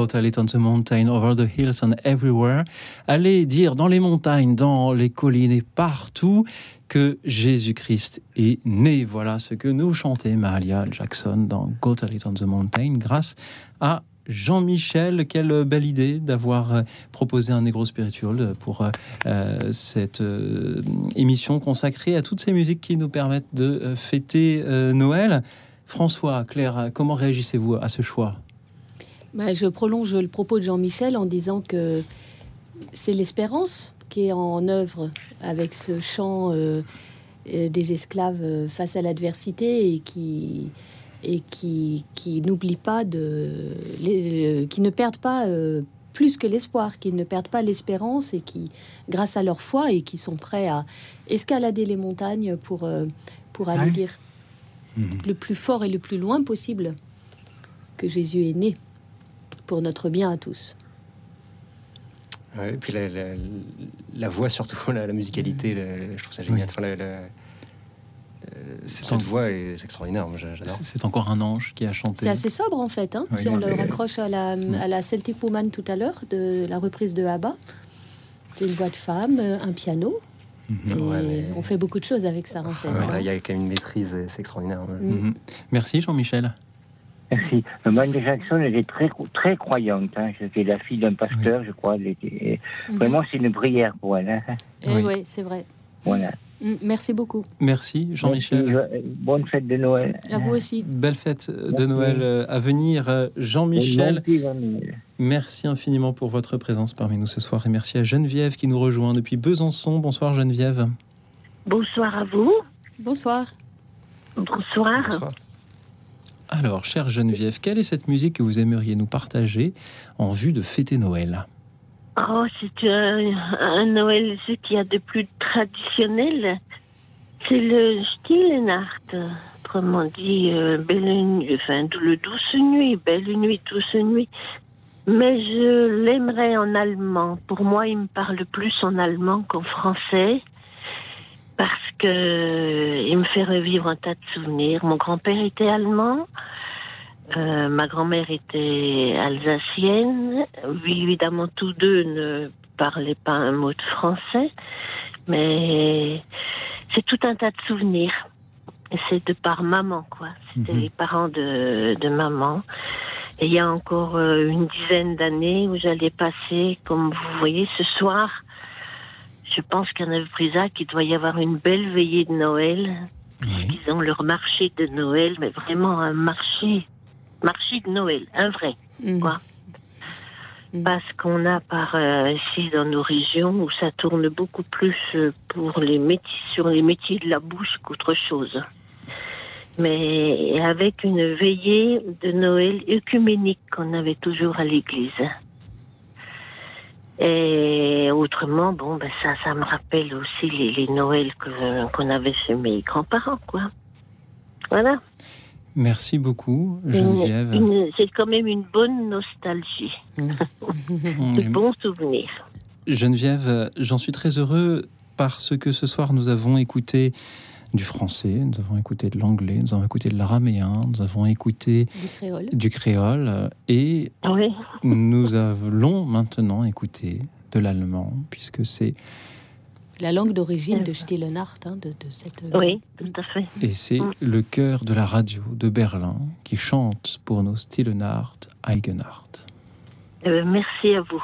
Tell it on the mountain, over the hills and everywhere. Allez dire dans les montagnes, dans les collines et partout que Jésus-Christ est né. Voilà ce que nous chantait Mahalia Jackson dans Go tell it on the mountain grâce à Jean-Michel, quelle belle idée d'avoir euh, proposé un négro spirituel pour euh, euh, cette émission consacrée à toutes ces musiques qui nous permettent de fêter Noël. François, Claire, comment réagissez-vous à ce choix? Bah, je prolonge le propos de Jean-Michel en disant que c'est l'espérance qui est en œuvre avec ce chant euh, euh, des esclaves euh, face à l'adversité et qui et qui, qui n'oublie pas de les- qui ne perdent pas euh, plus que l'espoir, qui ne perdent pas l'espérance et qui, grâce à leur foi, et qui sont prêts à escalader les montagnes pour, euh, pour aller Ouais. dire le plus fort et le plus loin possible que Jésus est né pour notre bien à tous. Ouais, et puis la, la- la voix surtout, la, la musicalité, la- je trouve ça génial. Enfin, la- la- la- cette voix est extraordinaire. C'est encore un ange qui a chanté. C'est assez sobre en fait, hein, Oui, si on oui. le raccroche à la, à la Celtic Woman tout à l'heure, de la reprise de ABBA. C'est une voix de femme, euh, un piano. Et Ouais, mais- On fait beaucoup de choses avec ça en fait. Ouais, hein. là, il y a quand même une maîtrise, et c'est extraordinaire. ouais. Mhm. Merci Jean-Michel. Merci. Michael Jackson, elle est très, très croyante. Hein. C'était la fille d'un pasteur, je crois. Elle était- Mhm. Vraiment, c'est une prière pour elle. hein. Eh ouais, c'est vrai. Voilà. Mm, Merci beaucoup. Merci Jean-Michel. Bonne fête de Noël. À vous aussi. Belle fête de Merci. Noël euh, à venir. Euh, Jean-Michel, merci infiniment pour votre présence parmi nous ce soir et merci à Geneviève qui nous rejoint depuis Besançon. Bonsoir Geneviève. Bonsoir à vous. Bonsoir. Bonsoir. Alors, chère Geneviève, quelle est cette musique que vous aimeriez nous partager en vue de fêter Noël? Oh, c'est un, Noël, ce qu'il y a de plus traditionnel. C'est le Stille Nacht. Autrement dit, euh, belle nuit, enfin, le douce nuit, belle nuit, douce nuit. Mais je l'aimerais en allemand. Pour moi, il me parle plus en allemand qu'en français. Parce que il me fait revivre un tas de souvenirs. Mon grand-père était allemand. Euh, ma grand-mère était alsacienne. Oui, évidemment, tous deux ne parlaient pas un mot de français, mais c'est tout un tas de souvenirs. C'est de par maman, quoi. C'était les parents de, de maman. Et il y a encore euh, une dizaine d'années où j'allais passer, comme vous voyez, ce soir, je pense qu'à Neuf-Brisac, il doit y avoir une belle veillée de Noël. Ils ont leur marché de Noël, mais vraiment un marché, marché de Noël, un vrai, quoi. Parce qu'on a par euh, ici dans nos régions où ça tourne beaucoup plus euh, pour les métiers, sur les métiers de la bouche qu'autre chose. Mais avec une veillée de Noël œcuménique qu'on avait toujours à l'église. Et autrement, bon, ben ça, ça me rappelle aussi les, les Noëls qu'on avait chez mes grands-parents, quoi. Voilà. Merci beaucoup Geneviève. C'est quand même une bonne nostalgie. de bons souvenirs. Geneviève, j'en suis très heureux parce que ce soir nous avons écouté du français, nous avons écouté de l'anglais, nous avons écouté de l'araméen, nous avons écouté Du créole. du créole et Oui. nous allons maintenant écouter de l'allemand puisque c'est La langue d'origine de Stille Nacht, hein, de, de cette. Oui, tout à fait. et c'est le cœur de la radio de Berlin qui chante pour nos Stille Nacht Eigenart. Euh, merci à vous.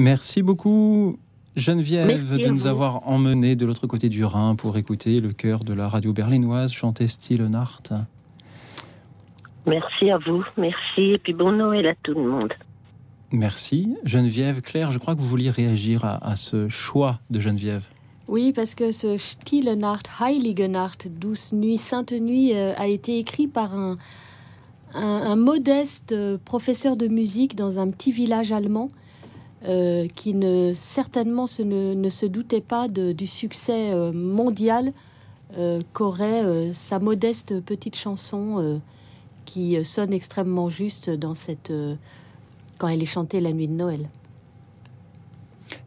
Merci beaucoup, Geneviève, Merci de nous avoir emmenés de l'autre côté du Rhin pour écouter le chœur de la radio berlinoise chanter Stille Nacht. Merci à vous, merci, et puis bon Noël à tout le monde. Merci. Geneviève, Claire, je crois que vous vouliez réagir à, à ce choix de Geneviève. Oui, parce que ce Stille Nacht, Heilige Nacht, douce nuit, sainte nuit, euh, a été écrit par un, un, un modeste euh, professeur de musique dans un petit village allemand euh, qui ne certainement se ne, se doutait pas du succès euh, mondial euh, qu'aurait sa modeste petite chanson qui sonne extrêmement juste dans cette quand elle est chantée la nuit de Noël.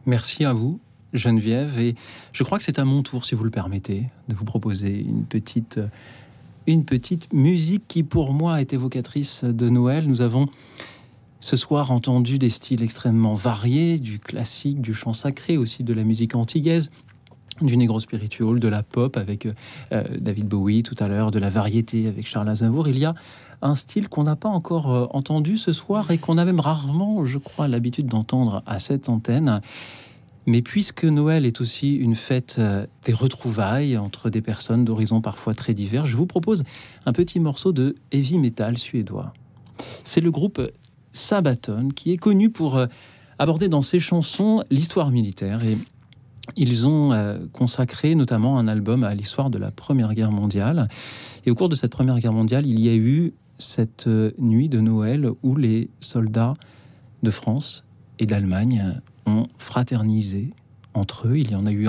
Merci à vous, Geneviève. Et je crois que c'est à mon tour, si vous le permettez, de vous proposer une petite, une petite musique qui, pour moi, est évocatrice de Noël. Nous avons ce soir entendu des styles extrêmement variés, du classique, du chant sacré, aussi de la musique antillaise du négro spiritual, de la pop avec euh, David Bowie tout à l'heure, de la variété avec Charles Aznavour. Il y a un style qu'on n'a pas encore euh, entendu ce soir et qu'on a même rarement, je crois, l'habitude d'entendre à cette antenne. Mais puisque Noël est aussi une fête euh, des retrouvailles entre des personnes d'horizons parfois très divers, je vous propose un petit morceau de heavy metal suédois. C'est le groupe Sabaton qui est connu pour euh, aborder dans ses chansons l'histoire militaire et ils ont euh, consacré notamment un album à l'histoire de la Première Guerre mondiale. Et au cours de cette Première Guerre mondiale, il y a eu cette euh, nuit de Noël où les soldats de France et d'Allemagne ont fraternisé entre eux. Il y en a eu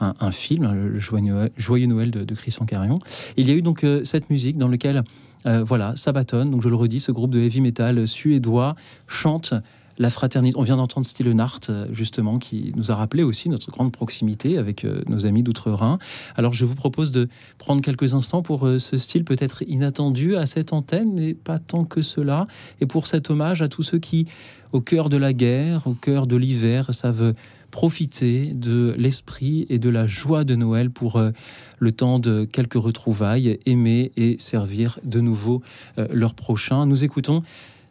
un, film, Joyeux Noël, de, de Christian Carion. Il y a eu donc cette musique dans laquelle, euh, voilà, Sabaton, donc je le redis, ce groupe de heavy metal suédois chante la fraternité. On vient d'entendre Stille Nacht, euh, justement, qui nous a rappelé aussi notre grande proximité avec euh, nos amis d'Outre-Rhin. Alors, je vous propose de prendre quelques instants pour ce style peut-être inattendu à cette antenne, mais pas tant que cela. Et pour cet hommage à tous ceux qui, au cœur de la guerre, au cœur de l'hiver, savent profiter de l'esprit et de la joie de Noël pour euh, le temps de quelques retrouvailles, aimer et servir de nouveau euh, leurs prochains. Nous écoutons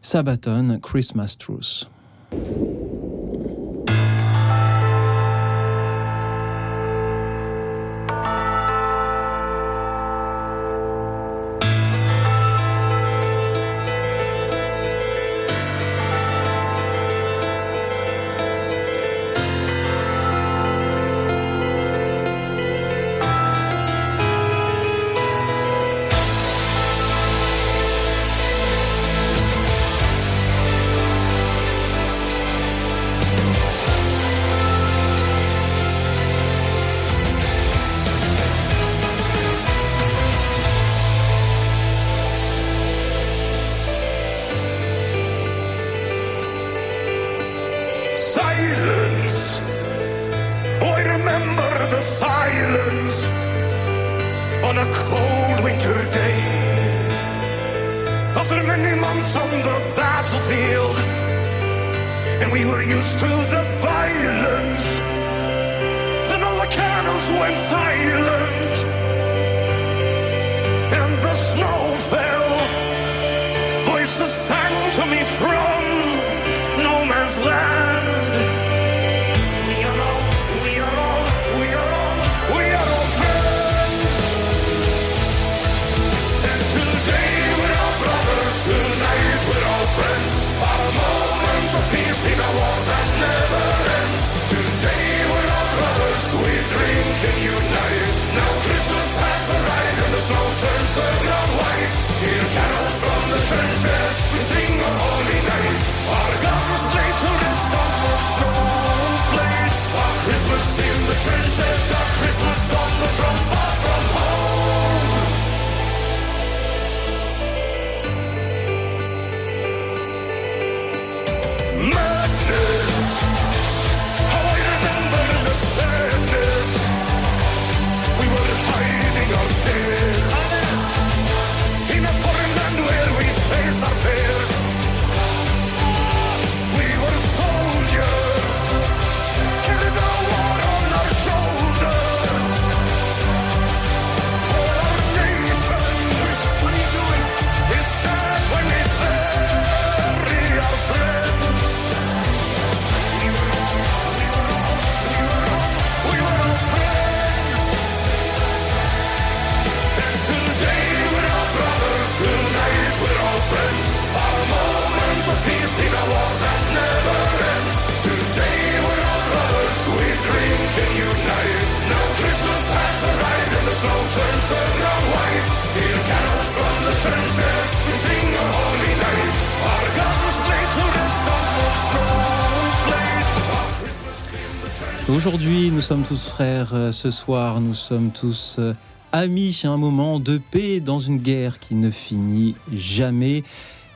Sabaton, Christmas Truce. The ground white. Hear carols from the trenches, we sing Aujourd'hui, nous sommes tous frères. Euh, ce soir, nous sommes tous euh, amis. Un moment de paix dans une guerre qui ne finit jamais.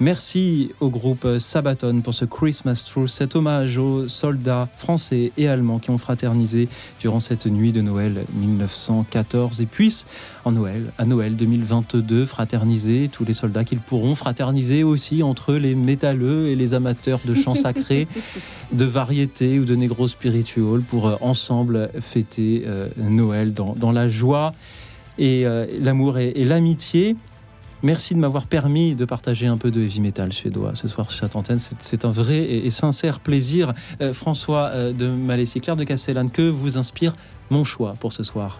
Merci au groupe Sabaton pour ce Christmas Truce, cet hommage aux soldats français et allemands qui ont fraternisé durant cette nuit de Noël 1914 et puissent en Noël, à Noël 2022, fraterniser tous les soldats qu'ils pourront fraterniser aussi entre les métalleux et les amateurs de chants sacrés, de variété ou de négro spiritual pour euh, ensemble fêter euh, Noël dans, la joie et euh, l'amour et l'amitié. Merci de m'avoir permis de partager un peu de heavy metal suédois ce soir sur cette antenne. C'est- un vrai et, sincère plaisir. Euh, François euh, de Malaisie, Claire de Castellane, que vous inspire mon choix pour ce soir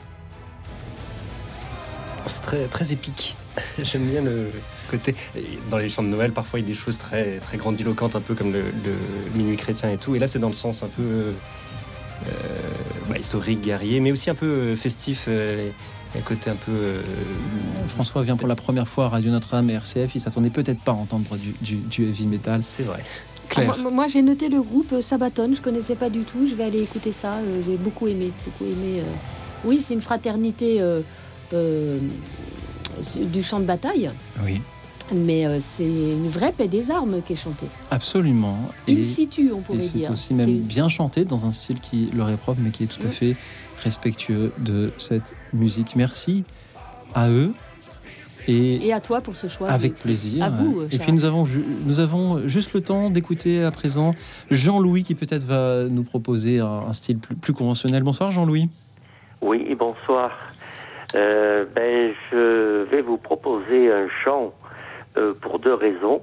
C'est très, très épique. J'aime bien le côté. Dans les chants de Noël, parfois il y a des choses très, très grandiloquentes, un peu comme le, minuit chrétien et tout. Et là, c'est dans le sens un peu euh, bah, historique, guerrier, mais aussi un peu festif. Et un côté un peu. euh, François vient pour la première fois à Radio Notre-Dame et RCF. Il s'attendait peut-être pas à entendre du, du- du heavy metal. C'est vrai. Claire. Ah, moi, moi, j'ai noté le groupe Sabaton, je connaissais pas du tout. Je vais aller écouter ça. euh, j'ai beaucoup aimé, beaucoup aimé. euh. Oui, c'est une fraternité euh, euh, du champ de bataille, Oui, mais euh, c'est une vraie paix des armes qui est chantée. absolument. In situ, on et pourrait c'est dire. aussi même bien chanté dans un style qui leur est propre, mais qui est tout à fait respectueux de cette musique. Merci à eux. Et, Et à toi pour ce choix. Avec plaisir. À vous. euh, Et cher puis nous avons, ju- nous avons juste le temps d'écouter à présent Jean-Louis qui peut-être va nous proposer un, un style plus, plus conventionnel. Bonsoir Jean-Louis. Oui, bonsoir. Euh, ben, je vais vous proposer un chant euh, pour deux raisons.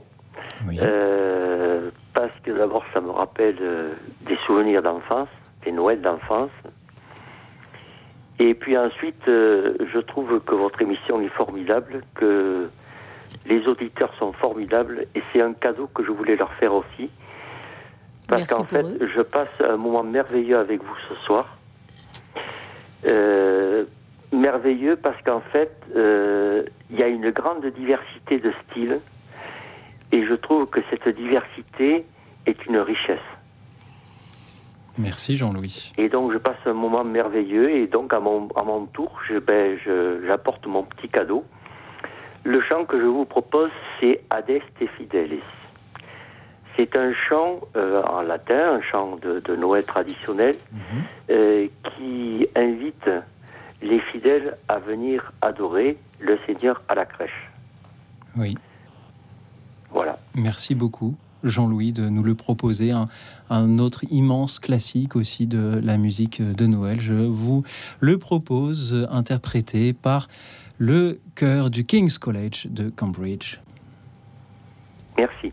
Euh, parce que d'abord, ça me rappelle euh, des souvenirs d'enfance, des Noëls d'enfance. Et puis ensuite, euh, je trouve que votre émission est formidable, que les auditeurs sont formidables, et c'est un cadeau que je voulais leur faire aussi. Parce qu'en fait, eux. je passe un moment merveilleux avec vous ce soir. Euh, merveilleux parce qu'en fait, euh, il y a une grande diversité de styles et je trouve que cette diversité est une richesse. Merci Jean-Louis. Et donc je passe un moment merveilleux et donc à mon, à mon tour, je, ben, je- j'apporte mon petit cadeau. Le chant que je vous propose, c'est Adeste Fidelis. C'est un chant euh, en latin, un chant de, de Noël traditionnel, euh, qui invite les fidèles à venir adorer le Seigneur à la crèche. Oui. Voilà. Merci beaucoup, Jean-Louis, de nous le proposer. Un, autre immense classique aussi de la musique de Noël. Je vous le propose, interprété par le chœur du King's College de Cambridge. Merci.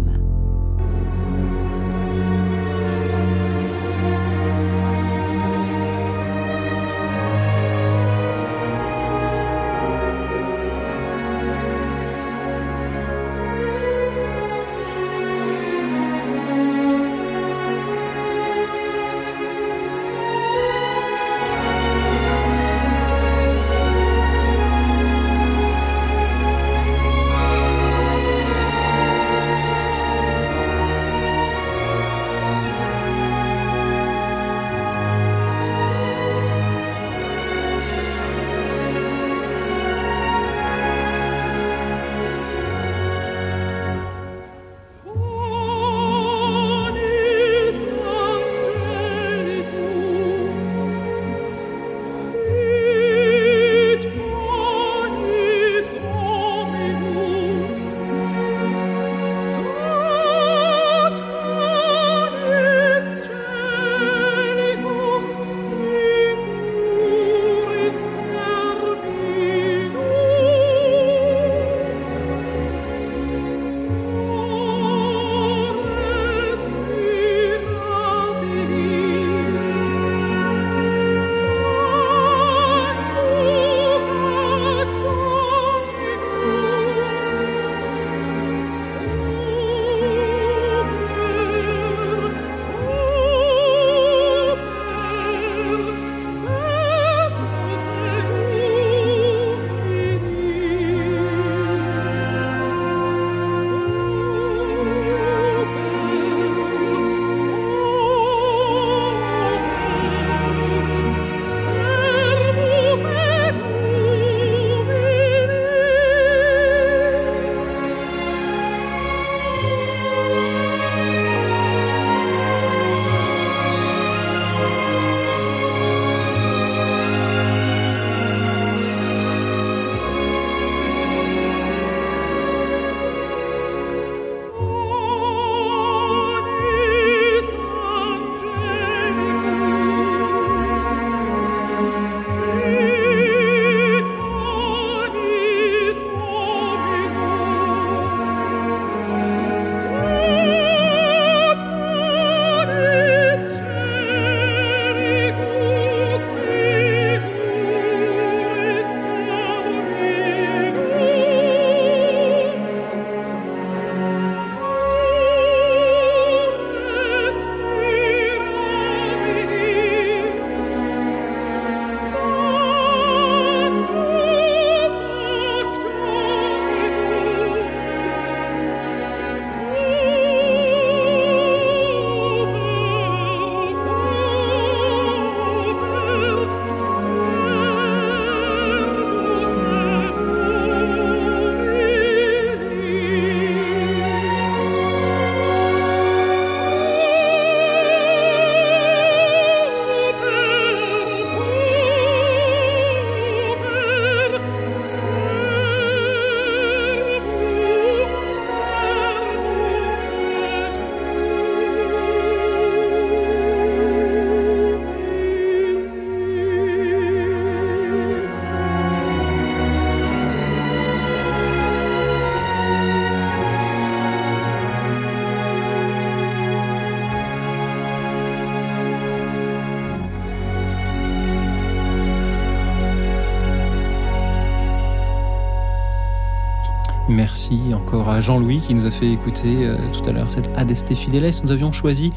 Merci encore à Jean-Louis qui nous a fait écouter euh, tout à l'heure cette Adeste Fideles. Nous avions choisi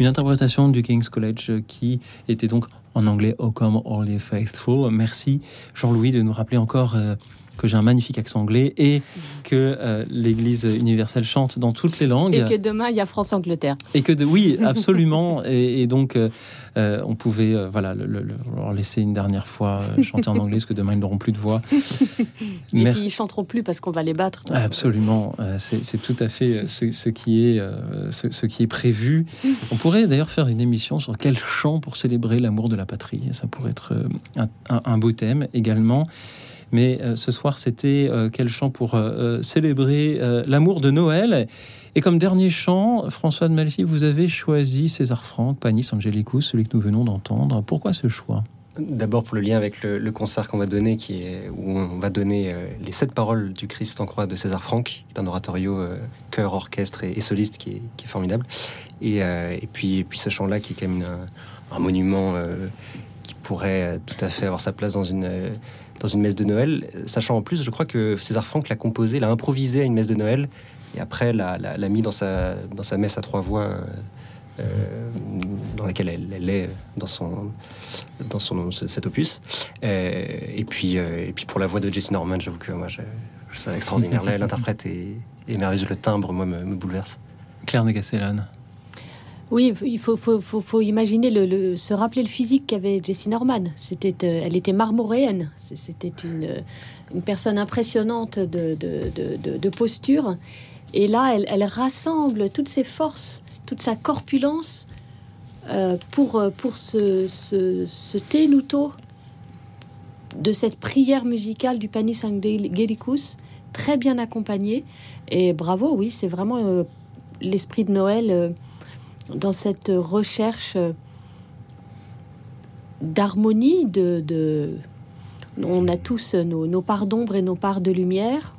une interprétation du King's College euh, qui était donc en anglais O Come All Ye Faithful. Merci Jean-Louis de nous rappeler encore euh, que j'ai un magnifique accent anglais et que euh, l'Église universelle chante dans toutes les langues. Et que demain, il y a France-Angleterre. Et que de, oui, absolument. et, et donc, euh, euh, on pouvait euh, voilà, le, le- le- leur laisser une dernière fois chanter en anglais, parce que demain, ils n'auront plus de voix. Et puis, ils chanteront plus parce qu'on va les battre. Absolument, Euh, c'est tout à fait ce, ce qui est, ce, ce qui est prévu. On pourrait d'ailleurs faire une émission sur quel chant pour célébrer l'amour de la patrie. Ça pourrait être un, un- un beau thème également. Mais euh, ce soir, c'était euh, quel chant pour euh, célébrer l'amour de Noël? Et comme dernier chant, François de Malcy, vous avez choisi César Franck, Panis Angelicus, celui que nous venons d'entendre. Pourquoi ce choix? D'abord pour le lien avec le, concert qu'on va donner, où on va donner les sept paroles du Christ en croix de César Franck, qui est un oratorio chœur, orchestre et, soliste qui est, formidable. Et, puis, ce chant-là qui est quand même un, monument qui pourrait tout à fait avoir sa place dans une, dans une messe de Noël. Sachant en plus, je crois que César Franck l'a composé, l'a improvisé à une messe de Noël, et après l'a, l'a- l'a mis dans sa, dans sa messe à trois voix. euh, dans laquelle elle, elle est dans son dans son ce- cet opus Euh, et puis euh, et puis pour la voix de Jessie Norman j'avoue que moi c'est extraordinaire Là, l'interprète est, est merveilleuse le timbre moi me, me bouleverse Claire de Castellane. Oui, il faut, imaginer, se rappeler le physique qu'avait Jessie Norman. C'était, euh, elle était marmoréenne. C'était une, euh, personne impressionnante de, posture. Et là, elle, rassemble toutes ses forces, toute sa corpulence euh, pour, euh, pour ce, tenuto de cette prière musicale du Panis Angelicus, très bien accompagnée. Et bravo, oui, c'est vraiment euh, l'esprit de Noël. Dans cette recherche euh, d'harmonie, de, de- on a tous nos, nos parts d'ombre et nos parts de lumière.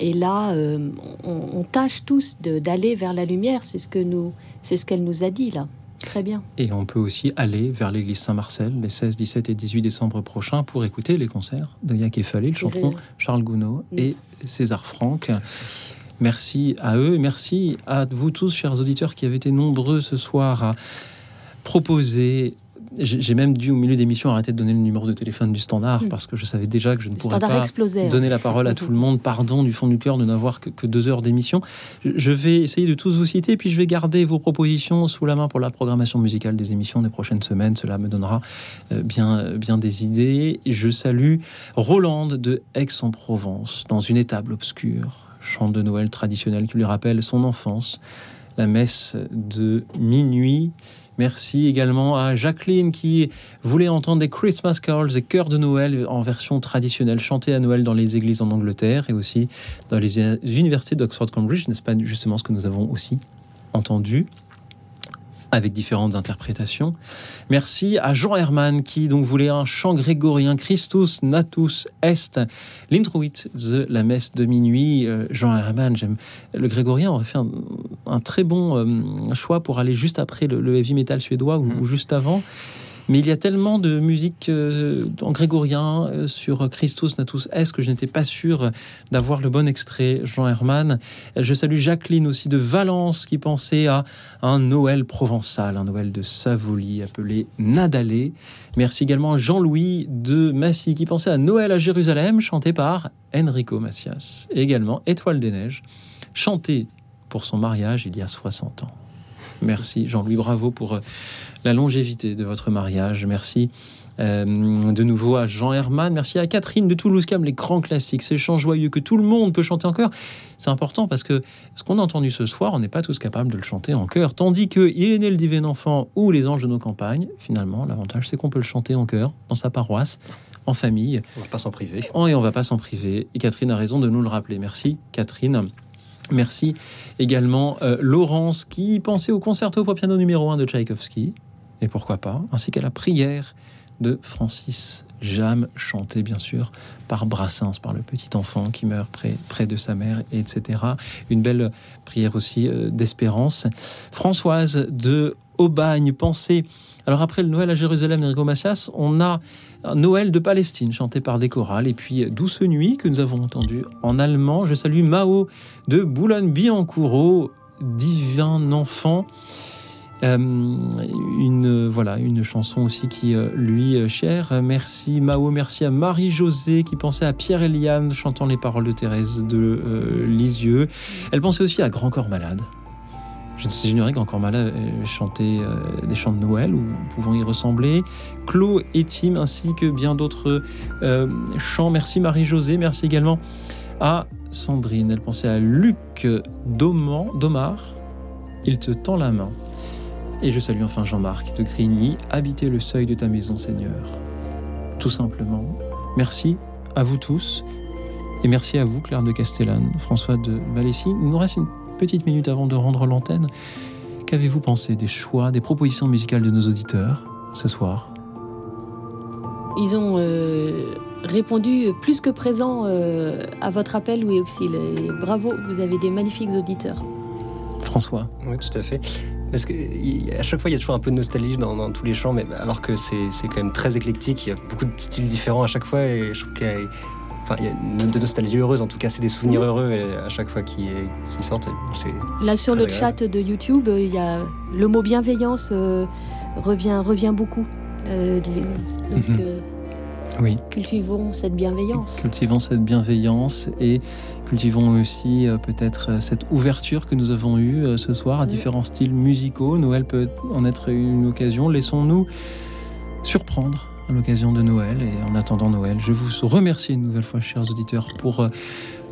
Et là, euh, on, on tâche tous d'aller vers la lumière. C'est ce que nous, c'est ce qu'elle nous a dit là. Très bien. Et on peut aussi aller vers l'église Saint-Marcel les 16, 17 et 18 décembre prochains pour écouter les concerts de Yak et Fallet, le chanteron Thierry. Charles Gounod et César Franck. Merci à eux, merci à vous tous, chers auditeurs, qui avez été nombreux ce soir à proposer. J'ai même dû, au milieu d'émission, arrêter de donner le numéro de téléphone du standard Mm. parce que je savais déjà que je ne pourrais pas explosait, hein. donner la parole à tout le monde. Pardon du fond du cœur de n'avoir que, que deux heures d'émission. Je- vais essayer de tous vous citer, puis je vais garder vos propositions sous la main pour la programmation musicale des émissions des prochaines semaines. Cela me donnera euh, bien, bien des idées. Je salue Roland de Aix-en-Provence, dans une étable obscure, chant de Noël traditionnel qui lui rappelle son enfance, la messe de minuit. Merci également à Jacqueline qui voulait entendre des Christmas carols, des chœurs de Noël en version traditionnelle, chantés à Noël dans les églises en Angleterre et aussi dans les universités d'Oxford Cambridge, n'est-ce pas justement ce que nous avons aussi entendu? Avec différentes interprétations. Merci à Jean Herman qui donc voulait un chant grégorien Christus natus est l'introit de la messe de minuit. Euh, Jean Herman, j'aime le grégorien aurait fait un, un très bon euh, choix pour aller juste après le, le heavy metal suédois ou, ou juste avant. Mais il y a tellement de musique euh, en grégorien euh, sur Christus Natus Est que je n'étais pas sûr d'avoir le bon extrait, Jean Herman. Euh, Je salue Jacqueline aussi de Valence qui pensait à un Noël provençal, un Noël de Savoli appelé Nadalé. Merci également à Jean-Louis de Massy qui pensait à Noël à Jérusalem, chanté par Enrico Macias. Et également Étoile des Neiges, chanté pour son mariage il y a 60 ans. Merci Jean-Louis, bravo pour euh, la longévité de votre mariage. Merci euh, de nouveau à Jean Herman. Merci à Catherine de Toulouse-Cam, les grands classiques, ces chants joyeux que tout le monde peut chanter en chœur. C'est important parce que ce qu'on a entendu ce soir, on n'est pas tous capables de le chanter en chœur. Tandis que Il est né le divin enfant ou Les anges de nos campagnes, finalement, l'avantage c'est qu'on peut le chanter en chœur, dans sa paroisse, en famille. on va pas s'en priver Oh, et on va pas s'en priver. Et Catherine a raison de nous le rappeler. Merci, Catherine. Merci également euh, Laurence qui pensait au concerto pour piano numéro 1 de Tchaïkovski, et pourquoi pas, ainsi qu'à la prière de Francis Jam, chantée bien sûr par Brassens, par le petit enfant qui meurt près, de sa mère, etc. Une belle prière aussi euh, d'espérance. Françoise de Aubagne pensée. Alors après le Noël à Jérusalem d'Enrico Macias, on a Noël de Palestine chanté par des chorales et puis Douce Nuit que nous avons entendu en allemand. Je salue Mao de Boulogne-Billancourt, divin enfant. Euh, une voilà une chanson aussi qui euh, lui euh, chère. Merci Mao, merci à Marie-Josée qui pensait à Pierre Eliane chantant les paroles de Thérèse de euh, Lisieux. Elle pensait aussi à Grand Corps Malade. Je j'ignorais que Grand Corps Malade euh, chantait euh, des chants de Noël ou pouvant y ressembler. Clos et Tim ainsi que bien d'autres euh, chants. Merci Marie-Josée, merci également à Sandrine. Elle pensait à Luc Domar. Il te tend la main. Et je salue enfin Jean-Marc de Grigny, habiter le seuil de ta maison, Seigneur. Tout simplement. Merci à vous tous. Et merci à vous, Claire de Castellane, François de Malessy. Il nous reste une petite minute avant de rendre l'antenne. Qu'avez-vous pensé des choix, des propositions musicales de nos auditeurs ce soir? Ils ont euh, répondu plus que présent euh, à votre appel, Louis Auxil. Et bravo, vous avez des magnifiques auditeurs. François. Oui, tout à fait. Parce que y- à chaque fois, il y a toujours un peu de nostalgie dans, dans tous les chants, mais alors que c'est c'est quand même très éclectique. Il y a beaucoup de styles différents à chaque fois, et je trouve qu'il y a, enfin, il y a une note de nostalgie heureuse. En tout cas, c'est des souvenirs heureux à chaque fois qui, qui sortent. Là, sur le agréable. chat de YouTube, euh, il y a le mot bienveillance euh, revient, revient beaucoup. Euh, les- donc, Mhm. euh, Oui. cultivons cette bienveillance. Cultivons cette bienveillance et cultivons aussi euh, peut-être cette ouverture que nous avons eue euh, ce soir à différents styles musicaux. Noël peut en être une occasion. Laissons-nous surprendre à l'occasion de Noël et en attendant Noël. Je vous remercie une nouvelle fois, chers auditeurs, pour euh,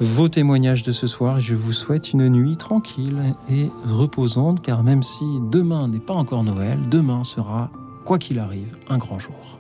vos témoignages de ce soir. Je vous souhaite une nuit tranquille et reposante, car même si demain n'est pas encore Noël, demain sera, quoi qu'il arrive, un grand jour.